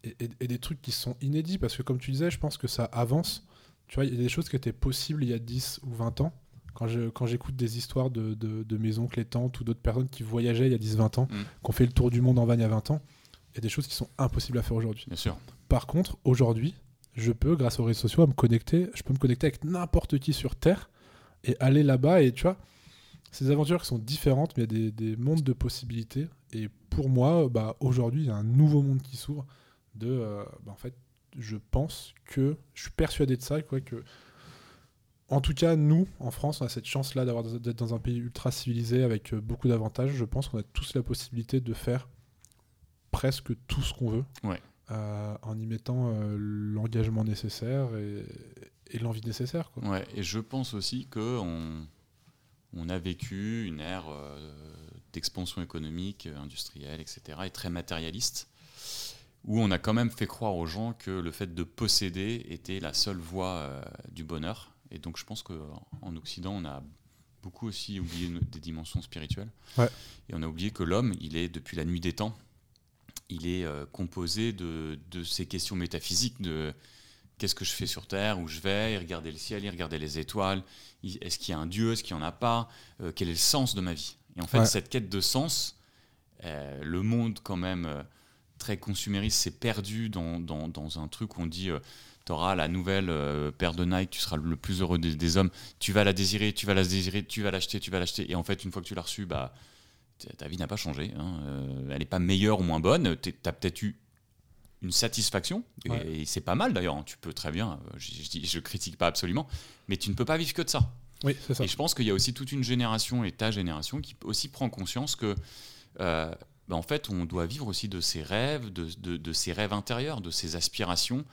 et, et- et des trucs qui sont inédits, parce que comme tu disais, je pense que ça avance. Tu vois, il y a des choses qui étaient possibles il y a 10 ou 20 ans. Quand je- quand j'écoute des histoires de, de, de mes oncles et tantes ou d'autres personnes qui voyageaient il y a 10-20 ans, Mm. qui ont fait le tour du monde en van il y a 20 ans, il y a des choses qui sont impossibles à faire aujourd'hui. Bien sûr. Par contre, aujourd'hui, je peux, grâce aux réseaux sociaux, me connecter, je peux me connecter avec n'importe qui sur Terre et aller là-bas. Et tu vois, ces aventures qui sont différentes, mais il y a des, des mondes de possibilités. Et pour moi, bah, aujourd'hui, il y a un nouveau monde qui s'ouvre. De, euh, bah, en fait, je pense que, je suis persuadé de ça, quoi, que, en tout cas, nous, en France, on a cette chance-là d'avoir d'être dans un pays ultra civilisé avec euh, beaucoup d'avantages. Je pense qu'on a tous la possibilité de faire presque tout ce qu'on veut Ouais. euh, en y mettant euh, l'engagement nécessaire et, et l'envie nécessaire. Quoi. Ouais, et je pense aussi que on, a vécu une ère euh, d'expansion économique, euh, industrielle, etc., et très matérialiste, où on a quand même fait croire aux gens que le fait de posséder était la seule voie euh, du bonheur, Et donc je pense qu'en Occident, on a beaucoup aussi oublié des dimensions spirituelles. Ouais. Et on a oublié que l'homme, il est depuis la nuit des temps, il est euh, composé de, de, ces questions métaphysiques de qu'est-ce que je fais sur Terre, où je vais, y regarder le ciel, y regarder les étoiles, est-ce qu'il y a un Dieu, est-ce qu'il n'y en a pas, euh, quel est le sens de ma vie? Et en fait, Ouais. cette quête de sens, euh, le monde quand même euh, très consumériste s'est perdu dans, dans, dans un truc où on dit tu auras la nouvelle paire de Nike, tu seras le plus heureux des, des hommes, tu vas la désirer, tu vas la désirer, tu vas l'acheter, tu vas l'acheter. Et en fait, une fois que tu l'as reçue, bah, ta vie n'a pas changé. hein. Elle n'est pas meilleure ou moins bonne. Tu as peut-être eu une satisfaction, et, Ouais. et c'est pas mal d'ailleurs. hein. Tu peux très bien, euh, je, je, critique pas absolument, mais tu ne peux pas vivre que de ça. Oui, c'est ça. Et je pense qu'il y a aussi toute une génération et ta génération qui aussi prend conscience que, euh, bah, en fait, on doit vivre aussi de ses rêves, de, de- de ses rêves intérieurs, de ses aspirations,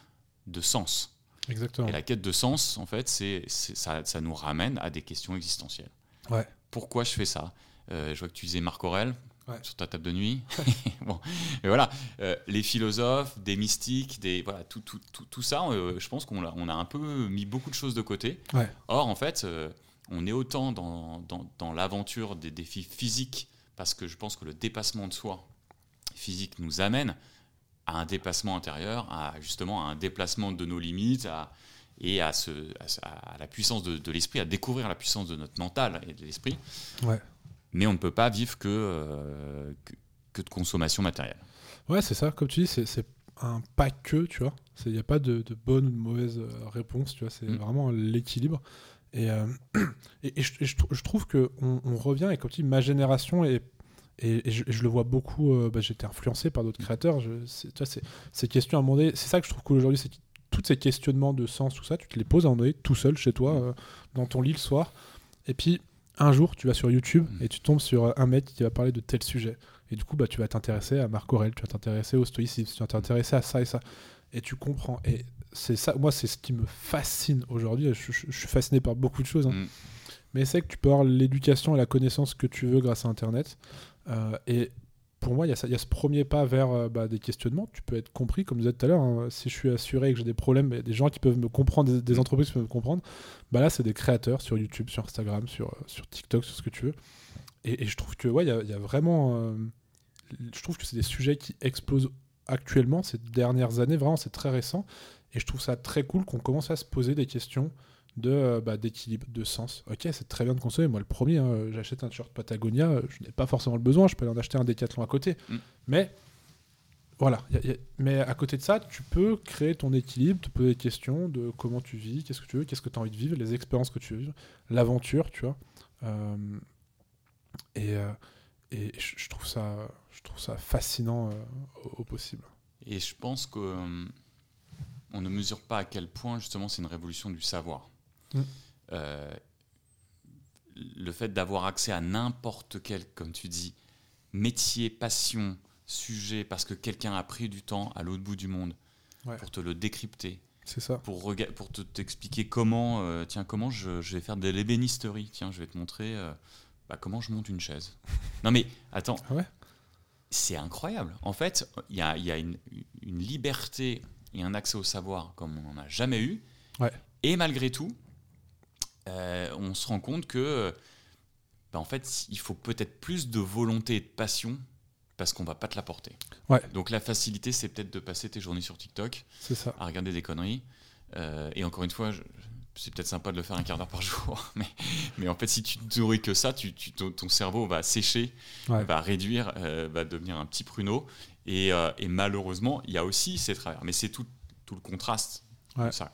de sens. Exactement. Et la quête de sens, en fait, c'est, c'est- ça, ça nous ramène à des questions existentielles. Ouais. Pourquoi je fais ça? Euh, Je vois que tu disais Marc Aurèle Ouais. sur ta table de nuit. bon, et voilà, Euh, les philosophes, des mystiques, des voilà, tout, tout, tout, tout ça. euh, je pense qu'on a, on a un peu mis beaucoup de choses de côté. Ouais. Or, en fait, euh, on est autant dans, dans, dans l'aventure des défis physiques, parce que je pense que le dépassement de soi physique nous amène à un dépassement intérieur, à justement à un déplacement de nos limites, à, et à, ce, à, la puissance de, de l'esprit, à découvrir la puissance de notre mental et de l'esprit. Ouais. Mais on ne peut pas vivre que, euh, que, que de consommation matérielle. Ouais, c'est ça. Comme tu dis, c'est- c'est un pas que, tu vois. Il n'y a pas de, de bonne ou de mauvaise euh, réponse, tu vois. C'est Mm. vraiment l'équilibre. Et, euh, et, et je, et je trou- je trouve que on, on revient, et comme tu dis, ma génération, et, et, et je, et je le vois beaucoup, euh, bah, j'étais influencé par d'autres créateurs. Je, c'est- tu vois, ces questions à un moment donné, c'est ça que je trouve cool aujourd'hui, c'est que tous ces questionnements de sens, tout ça, tu te les poses à un moment donné, tout seul, chez toi, euh, dans ton lit le soir. Et puis, un jour, tu vas sur YouTube Mm. et tu tombes sur un mec qui va parler de tel sujet. Et du coup, bah, tu vas t'intéresser à Marc Aurèle, tu vas t'intéresser au stoïcisme, tu vas t'intéresser à ça et ça. Et tu comprends. Et c'est ça, moi, c'est ce qui me fascine aujourd'hui. Je, je- je suis fasciné par beaucoup de choses. hein. Mm. Mais c'est que tu peux avoir l'éducation et la connaissance que tu veux grâce à Internet. Euh, et pour moi, il y, a ce premier pas vers euh, bah, des questionnements. Tu peux être compris, comme je disais tout à l'heure. hein. si je suis assuré que j'ai des problèmes, des gens qui peuvent me comprendre, des, entreprises qui peuvent me comprendre. Bah là, c'est des créateurs sur YouTube, sur Instagram, sur, euh, TikTok, sur ce que tu veux. Et, et je trouve que ouais, il y a vraiment. euh, je trouve que c'est des sujets qui explosent actuellement, ces dernières années. Vraiment, c'est très récent. Et je trouve ça très cool qu'on commence à se poser des questions de euh, bah, d'équilibre, de sens. Ok, c'est très bien de consommer. Moi, le premier, hein, j'achète un t-shirt Patagonia, je n'ai pas forcément le besoin. Je peux aller en acheter un Décathlon à côté. Mm. Mais voilà. y a- y a- mais à côté de ça, tu peux créer ton équilibre, te poser des questions de comment tu vis, qu'est-ce que tu veux, qu'est-ce que tu as envie de vivre, les expériences que tu veux vivre, l'aventure, tu vois. Euh, et euh, et je, je trouve ça, je trouve ça fascinant euh, au, au possible. Et je pense que euh, on ne mesure pas à quel point justement c'est une révolution du savoir. Euh, le fait d'avoir accès à n'importe quel, comme tu dis, métier, passion, sujet, parce que quelqu'un a pris du temps à l'autre bout du monde Ouais. pour te le décrypter, C'est ça. pour, te t'expliquer comment, euh, tiens, comment je, je vais faire de l'ébénisterie. Tiens, je vais te montrer euh, bah, comment je monte une chaise. non mais attends, Ah ouais? C'est incroyable. En fait, il y a, il y a une, une liberté et un accès au savoir comme on n'en a jamais eu. Ouais. Et malgré tout, euh, on se rend compte que, bah, en fait, il faut peut-être plus de volonté et de passion parce qu'on va pas te l'apporter. Ouais. Donc la facilité, c'est peut-être de passer tes journées sur TikTok ça. à regarder des conneries. Euh, et encore une fois, c'est peut-être sympa de le faire un quart d'heure par jour, mais, mais en fait, si tu te nourris que ça, tu, tu- ton, ton cerveau va sécher, Ouais. va réduire, euh, va devenir un petit pruneau. Et, euh, et malheureusement, il y a aussi ces travers. Mais c'est tout, tout le contraste Ouais. de ça.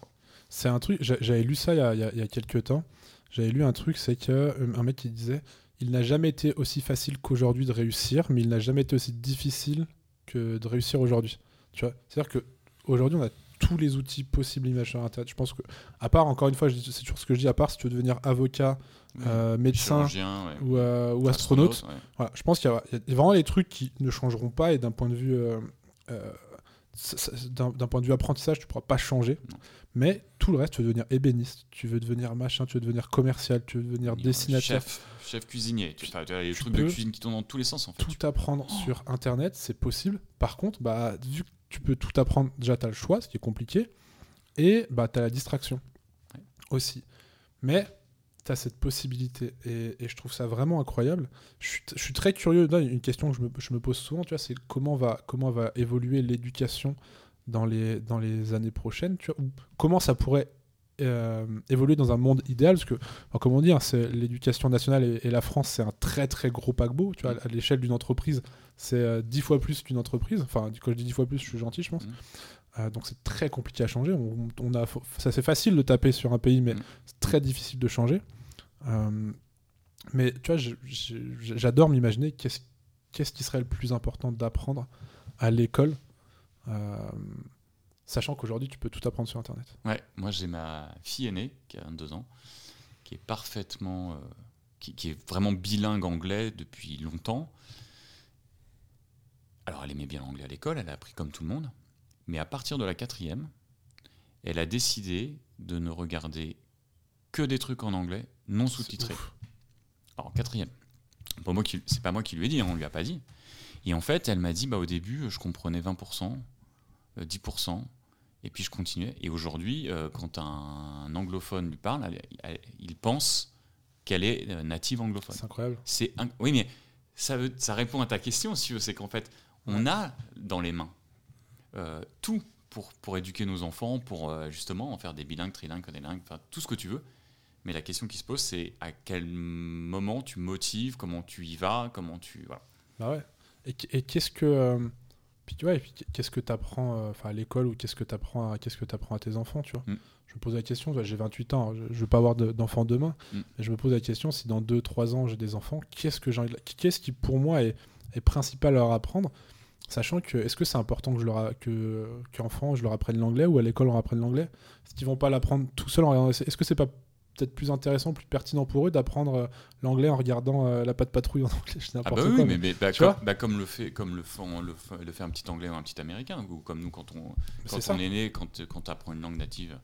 C'est un truc, j'a- j'avais lu ça il y a, il y a- quelques temps. J'avais lu un truc, c'est qu'un mec qui disait Il n'a jamais été aussi facile qu'aujourd'hui de réussir, mais il n'a jamais été aussi difficile que de réussir aujourd'hui. Tu vois C'est-à-dire qu'aujourd'hui, on a tous les outils possibles imaginés sur Internet. Je pense que, à part, encore une fois, c'est toujours ce que je dis, à part si tu veux devenir avocat, euh, médecin Chirurgien, ouais. ou, euh, ou astronaute, ouais. voilà, je pense qu'il y, a il y a vraiment les trucs qui ne changeront pas et d'un point de vue euh, euh, d'un point de vue apprentissage, tu pourras pas changer. Non. Mais tout le reste, tu veux devenir ébéniste, tu veux devenir machin, tu veux devenir commercial, tu veux devenir dessinateur. Chef, chef cuisinier. Tu, as les trucs de cuisine qui tournent dans tous les sens, en fait. Tout apprendre sur Internet, c'est possible. Par contre, bah, vu que tu peux tout apprendre, déjà tu as le choix, ce qui est compliqué, et bah, tu as la distraction Ouais. aussi. Mais tu as cette possibilité. Et, et je trouve ça vraiment incroyable. Je suis, je suis très curieux. Là, une question que je me, je me pose souvent, tu vois, c'est comment va, comment va évoluer l'éducation dans les, dans les années prochaines, tu vois, comment ça pourrait euh, évoluer dans un monde idéal, parce que, alors, comment dire, c'est l'éducation nationale et, et la France, c'est un très très gros paquebot, tu vois, à l'échelle d'une entreprise, c'est euh, dix fois plus qu'une entreprise, enfin, quand je dis dix fois plus, je suis gentil, je pense. Mhm. Euh, donc c'est très compliqué à changer. On, on a, ça c'est facile de taper sur un pays, mais Mhm. c'est très difficile de changer. Mais tu vois, j'adore m'imaginer qu'est-ce qu'est-ce qui serait le plus important d'apprendre à l'école, sachant qu'aujourd'hui tu peux tout apprendre sur Internet. Ouais, moi j'ai ma fille aînée qui a 22 ans, qui est parfaitement, euh, qui, qui est vraiment bilingue anglais depuis longtemps. Alors elle aimait bien l'anglais à l'école, elle a appris comme tout le monde, mais à partir de la quatrième, elle a décidé de ne regarder que des trucs en anglais non sous-titrés. Alors quatrième, c'est pas moi qui lui ai dit, hein, on lui a pas dit. Et en fait, elle m'a dit, bah au début, je comprenais 20%, euh, 10%. Et puis je continuais. Et aujourd'hui, euh, quand un anglophone lui parle, il pense qu'elle est euh, native anglophone. C'est incroyable. C'est inc- oui, mais ça, veut- ça répond à ta question, si tu veux. C'est qu'en fait, on a dans les mains euh, tout pour, pour éduquer nos enfants, pour euh, justement en faire des bilingues, trilingues, quadrilingues, enfin tout ce que tu veux. Mais la question qui se pose, c'est à quel moment tu motives, comment tu y vas, comment tu. Voilà. Bah ouais. Et, qu- et qu'est-ce que. euh, puis, tu vois, qu'est-ce que tu apprends à l'école ou qu'est-ce que tu apprends, à, qu'est-ce que apprends à tes enfants, tu vois? Mm. Je me pose la question, j'ai 28 ans, je, je veux pas avoir de- d'enfants demain, Mm. mais je me pose la question si dans 2-3 ans j'ai des enfants, qu'est-ce que qu'est-ce qui pour moi est, est principal à leur apprendre Sachant que, est-ce que c'est important que je leur a- que qu'enfant je leur apprenne l'anglais ou à l'école on leur apprenne l'anglais? Est-ce qu'ils vont pas l'apprendre tout seul en regardant Est-ce que c'est pas peut-être plus intéressant, plus pertinent pour eux d'apprendre euh, l'anglais en regardant euh, la patte patrouille en anglais Je Ah bah oui, quoi, mais, mais bah, comme, bah, comme le fait, comme le, font- le, fait- le fait un petit anglais ou un petit américain, ou comme nous quand on, quand ça. on est né, quand, quand tu apprends une langue native,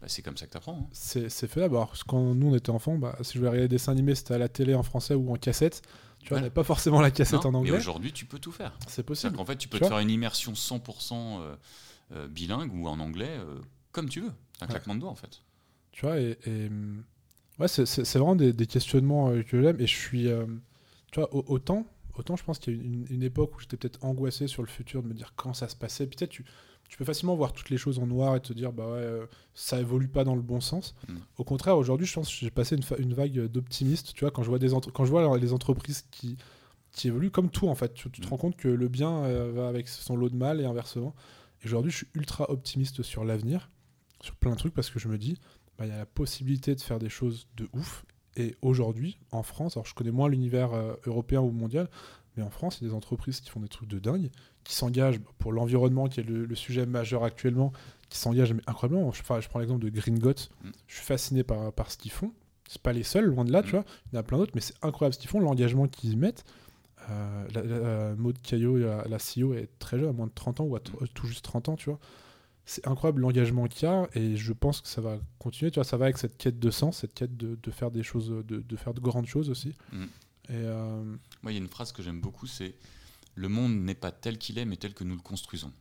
bah, c'est comme ça que tu apprends. C'est c'est parce que quand nous on était enfants, bah, si je voulais regarder des dessins animés, c'était à la télé en français ou en cassette. Tu vois, Voilà. pas forcément la cassette en et anglais. aujourd'hui, tu peux tout faire. C'est possible. Qu'en fait, tu peux Tu te faire une immersion 100% euh, euh, bilingue ou en anglais, euh, comme tu veux. Un Ouais. claquement de doigts, en fait. Tu vois, et, et, hum, ouais, c'est- vraiment des, des questionnements euh, que j'aime. Et je suis, euh, tu vois, au- autant, autant je pense qu'il y a une, une époque où j'étais peut-être angoissé sur le futur, de me dire quand ça se passait. Puis Peut-être tu, tu peux facilement voir toutes les choses en noir et te dire, bah ouais, euh, ça évolue pas dans le bon sens. Mm. Au contraire, aujourd'hui, je pense que j'ai passé une, une vague d'optimiste. Tu vois, quand je vois des entre- quand je vois les entreprises qui qui évoluent comme tout en fait, tu, tu te Mm. rends compte que le bien euh, va avec son lot de mal et inversement. Et aujourd'hui, je suis ultra optimiste sur l'avenir, sur plein de trucs parce que je me dis, bah, il y a la possibilité de faire des choses de ouf. Et aujourd'hui, en France, alors je connais moins l'univers euh, européen ou mondial, mais en France, il y a des entreprises qui font des trucs de dingue, qui s'engagent pour l'environnement, qui est le, le sujet majeur actuellement, qui s'engagent mais incroyablement. Je, enfin, je prends l'exemple de Green Got. Mm. Je suis fasciné par, par ce qu'ils font. C'est pas les seuls, loin de là, tu Mm. vois. Il y en a plein d'autres, mais c'est incroyable ce qu'ils font, l'engagement qu'ils y mettent. Euh, la, la- euh, Maud Caillot, la, la CEO, est très jeune, à moins de 30 ans, ou à t- tout juste 30 ans, tu vois. C'est incroyable l'engagement qu'il y a, et je pense que ça va continuer, tu vois, ça va avec cette quête de sens, cette quête de, de faire des choses, de, de faire de grandes choses aussi. Mm. Et euh, Moi, il y a une phrase que j'aime beaucoup, c'est « Le monde n'est pas tel qu'il est, mais tel que nous le construisons ».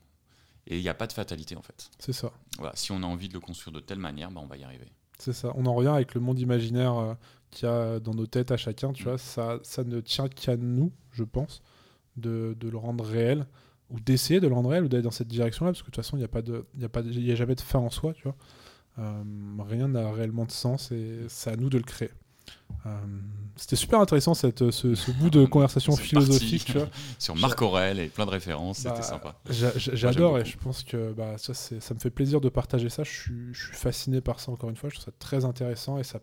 Et il n'y a pas de fatalité, en fait. c'est ça. Voilà, si on a envie de le construire de telle manière, bah, on va y arriver. C'est ça. On en revient avec le monde imaginaire euh, qu'il y a dans nos têtes à chacun, tu Mm. vois. Ça, ça ne tient qu'à nous, je pense, de, de le rendre réel, ou d'essayer de réel, ou d'aller dans cette direction-là, parce que de toute façon, il n'y a, pas de- il y a, pas de- il y a jamais de fin en soi, tu vois. Euh, rien n'a réellement de sens, et c'est à nous de le créer. Euh, C'était super intéressant cette, ce, ce bout de conversation philosophique, parti. tu vois. Sur Marc Aurèle et plein de références, Bah, c'était sympa. J'a- j'a- J'adore et je pense que bah, ça, ça me fait plaisir de partager ça. Je suis, je suis fasciné par ça encore une fois. Je trouve ça très intéressant et ça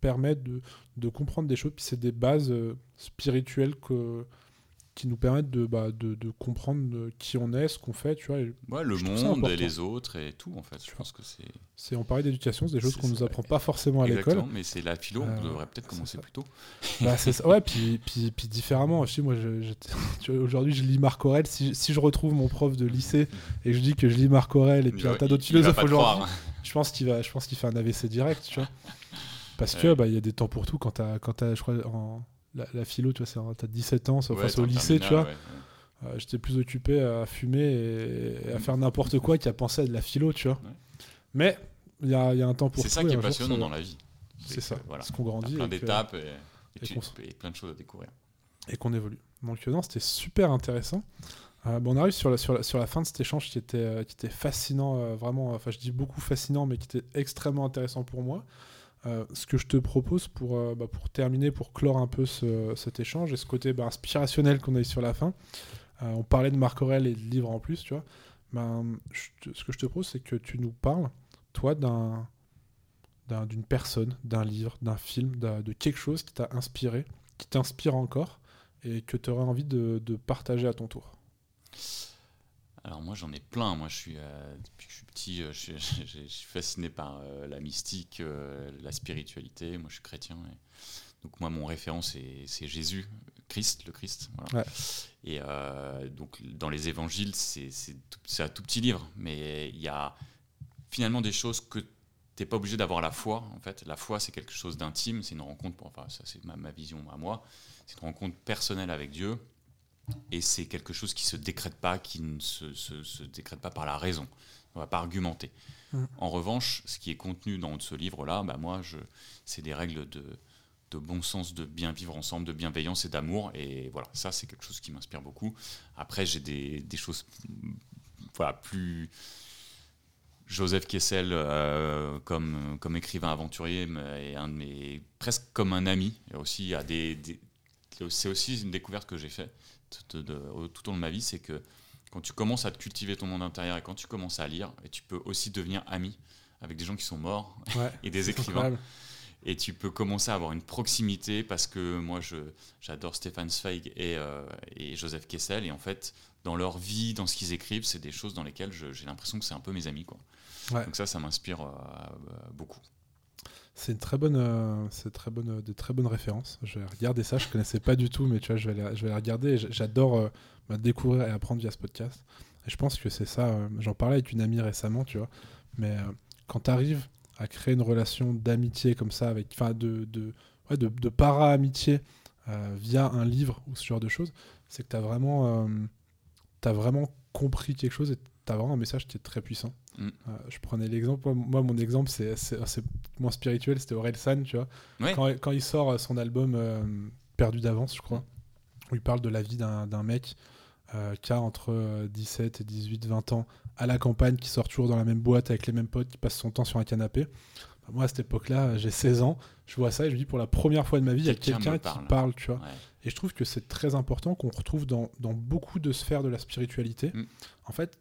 permet de, de comprendre des choses. Puis c'est des bases euh, spirituelles que, qui nous permettent de, bah, de, de comprendre euh, qui on est, ce qu'on fait. Tu vois. Ouais, le monde et les autres et tout, en fait. Je pense que c'est... c'est on parlait d'éducation, c'est des choses qu'on nous apprend pas forcément à l'école. Exactement, mais c'est la philo, Euh, on devrait peut-être commencer plus tôt. Bah, c'est ça. Ouais, puis, puis, puis différemment aussi. Moi, je- tu vois, aujourd'hui, je lis Marc Aurèle. Si, si je retrouve mon prof de lycée et que je dis que je lis Marc Aurèle et puis Il un tas d'autres philosophes aujourd'hui, je pense qu'il va, je pense qu'il fait un AVC direct, tu vois. Parce que Ouais. bah il y a des temps pour tout quand t'as, quand t'as, je crois, en, la, la philo, tu vois, t'as 17 ans, Ouais, face au lycée, tu vois. ouais, ouais. Euh, j'étais plus occupé à fumer et, et à faire n'importe quoi qu'à penser à de la philo, tu vois. Mais il y y a un temps pour C'est ça qui est jour, passionnant dans la vie. C'est ça. Voilà. Ce qu'on grandit. Plein d'étapes et, et et tu- plein de choses à découvrir. et qu'on évolue. Donc euh, non, c'était super intéressant. Euh, bon, on arrive sur la, sur, la, sur la fin de cet échange qui était, euh, qui était fascinant, euh, vraiment, enfin je dis beaucoup fascinant, mais qui était extrêmement intéressant pour moi. Euh, ce que je te propose pour, euh, bah, pour terminer, pour clore un peu ce- cet échange et ce côté bah, inspirationnel qu'on a eu sur la fin, euh, on parlait de Marc Aurèle et de livres en plus, tu vois. Ben, ce que je te propose, c'est que tu nous parles, toi, d'un d'un- d'une personne, d'un livre, d'un film, de quelque chose qui t'a inspiré, qui t'inspire encore et que tu aurais envie de partager à ton tour. Alors moi j'en ai plein. Moi je suis euh, depuis que je suis petit, euh, je, suis, je- je suis fasciné par euh, la mystique, la spiritualité. Moi je suis chrétien. et- donc moi mon référent c'est Jésus, Christ, le Christ. voilà. Ouais. Et donc dans les évangiles c'est un tout petit livre, mais il y a finalement des choses que t'es pas obligé d'avoir la foi. En fait, la foi c'est quelque chose d'intime, c'est une rencontre. Enfin ça c'est ma, ma vision à moi. C'est une rencontre personnelle avec Dieu. Et c'est quelque chose qui se décrète pas, qui ne se, se- se décrète pas par la raison. On va pas argumenter. Mhm. En revanche, ce qui est contenu dans ce livre-là, bah moi, c'est des règles de, de bon sens, de bien vivre ensemble, de bienveillance et d'amour. Et voilà, ça, c'est quelque chose qui m'inspire beaucoup. Après, j'ai des, des choses mm, voilà, plus. Joseph Kessel, euh, comme, comme écrivain aventurier, est un de mes, presque comme un ami. Et aussi, des, des- c'est aussi une découverte que j'ai faite tout, de- au- tout au long de ma vie, c'est que quand tu commences à te cultiver ton monde intérieur et quand tu commences à lire, et tu peux aussi devenir ami avec des gens qui sont morts Ouais, et des écrivains. incroyable. Et tu peux commencer à avoir une proximité parce que moi, j'adore Stéphane Zweig et, euh, et Joseph Kessel. Et en fait, dans leur vie, dans ce qu'ils écrivent, c'est des choses dans lesquelles j'ai l'impression que c'est un peu mes amis. Quoi. Ouais. Donc ça, ça m'inspire euh, beaucoup. C'est une très bonne, euh, très bonne, euh, de très bonnes références. Je vais regarder ça, je connaissais pas du tout, mais tu vois, je vais aller, je vais aller regarder. J'adore euh, découvrir et apprendre via ce podcast. Et je pense que c'est ça. euh, J'en parlais avec une amie récemment, tu vois. Mais euh, quand tu arrives à créer une relation d'amitié comme ça, avec, enfin, de, de, ouais, de, de para-amitié via un livre ou ce genre de choses, c'est que tu as vraiment, t'as vraiment compris quelque chose tu as vraiment un message qui est très puissant. Mm. Euh, je prenais l'exemple, moi, mon exemple, c'est moins spirituel, c'était Aurel San, tu vois. Ouais. Quand, quand il sort euh, son album euh, Perdu d'avance, je crois, où il parle de la vie d'un mec euh, qui a entre euh, 17 et 18, 20 ans à la campagne, qui sort toujours dans la même boîte avec les mêmes potes, qui passe son temps sur un canapé. Bah, moi, à cette époque-là, j'ai 16 ans, je vois ça et je me dis, pour la première fois de ma vie, il y a Quelqu'un qui parle. parle, tu vois. Ouais. Et je trouve que c'est très important qu'on retrouve dans, dans beaucoup de sphères de la spiritualité. Mm. En fait,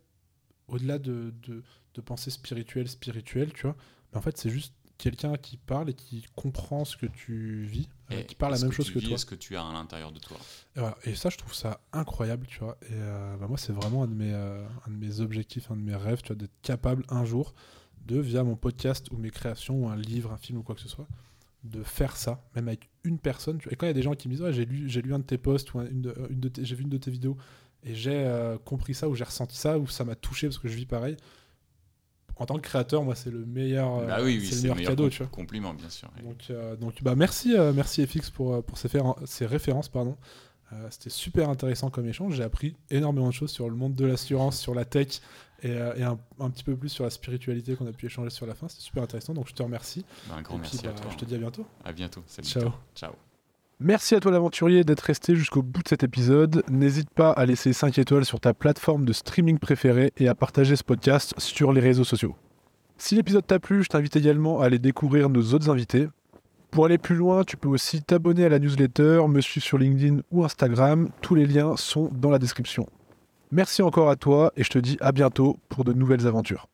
au-delà de, de, de pensée spirituelle, spirituelle, tu vois, mais en fait, c'est juste quelqu'un qui parle et qui comprend ce que tu vis, euh, qui parle la même que chose que vis, toi. Est-ce que tu as à l'intérieur de toi? Et, voilà. Et ça, je trouve ça incroyable, tu vois. Et euh, bah, moi, c'est vraiment un de, mes, euh, un de mes objectifs, un de mes rêves, tu vois, d'être capable un jour de, via mon podcast ou mes créations, ou un livre, un film ou quoi que ce soit, de faire ça, même avec une personne. tu vois. Et quand il y a des gens qui me disent, ouais, j'ai lu, j'ai lu un de tes posts ou un- une de, une de tes- j'ai vu une de tes vidéos et j'ai euh, compris ça ou j'ai ressenti ça ou ça m'a touché parce que je vis pareil. En tant que créateur, moi, c'est le meilleur, euh, Bah oui, oui, c'est le meilleur cadeau, com- tu vois. compliment, bien sûr. Donc, euh, donc bah merci, euh, merci FX pour, pour ces, féren- ces références. pardon. C'était super intéressant comme échange. J'ai appris énormément de choses sur le monde de l'assurance, sur la tech et, et un, un petit peu plus sur la spiritualité qu'on a pu échanger sur la fin. C'était super intéressant. Donc je te remercie. Bah, un grand et puis, merci à bah, toi. je te dis à bientôt. À bientôt. Salut. Ciao. Ciao. Merci à toi l'aventurier d'être resté jusqu'au bout de cet épisode. N'hésite pas à laisser 5 étoiles sur ta plateforme de streaming préférée et à partager ce podcast sur les réseaux sociaux. Si l'épisode t'a plu, je t'invite également à aller découvrir nos autres invités. Pour aller plus loin, tu peux aussi t'abonner à la newsletter, me suivre sur LinkedIn ou Instagram. Tous les liens sont dans la description. Merci encore à toi et je te dis à bientôt pour de nouvelles aventures.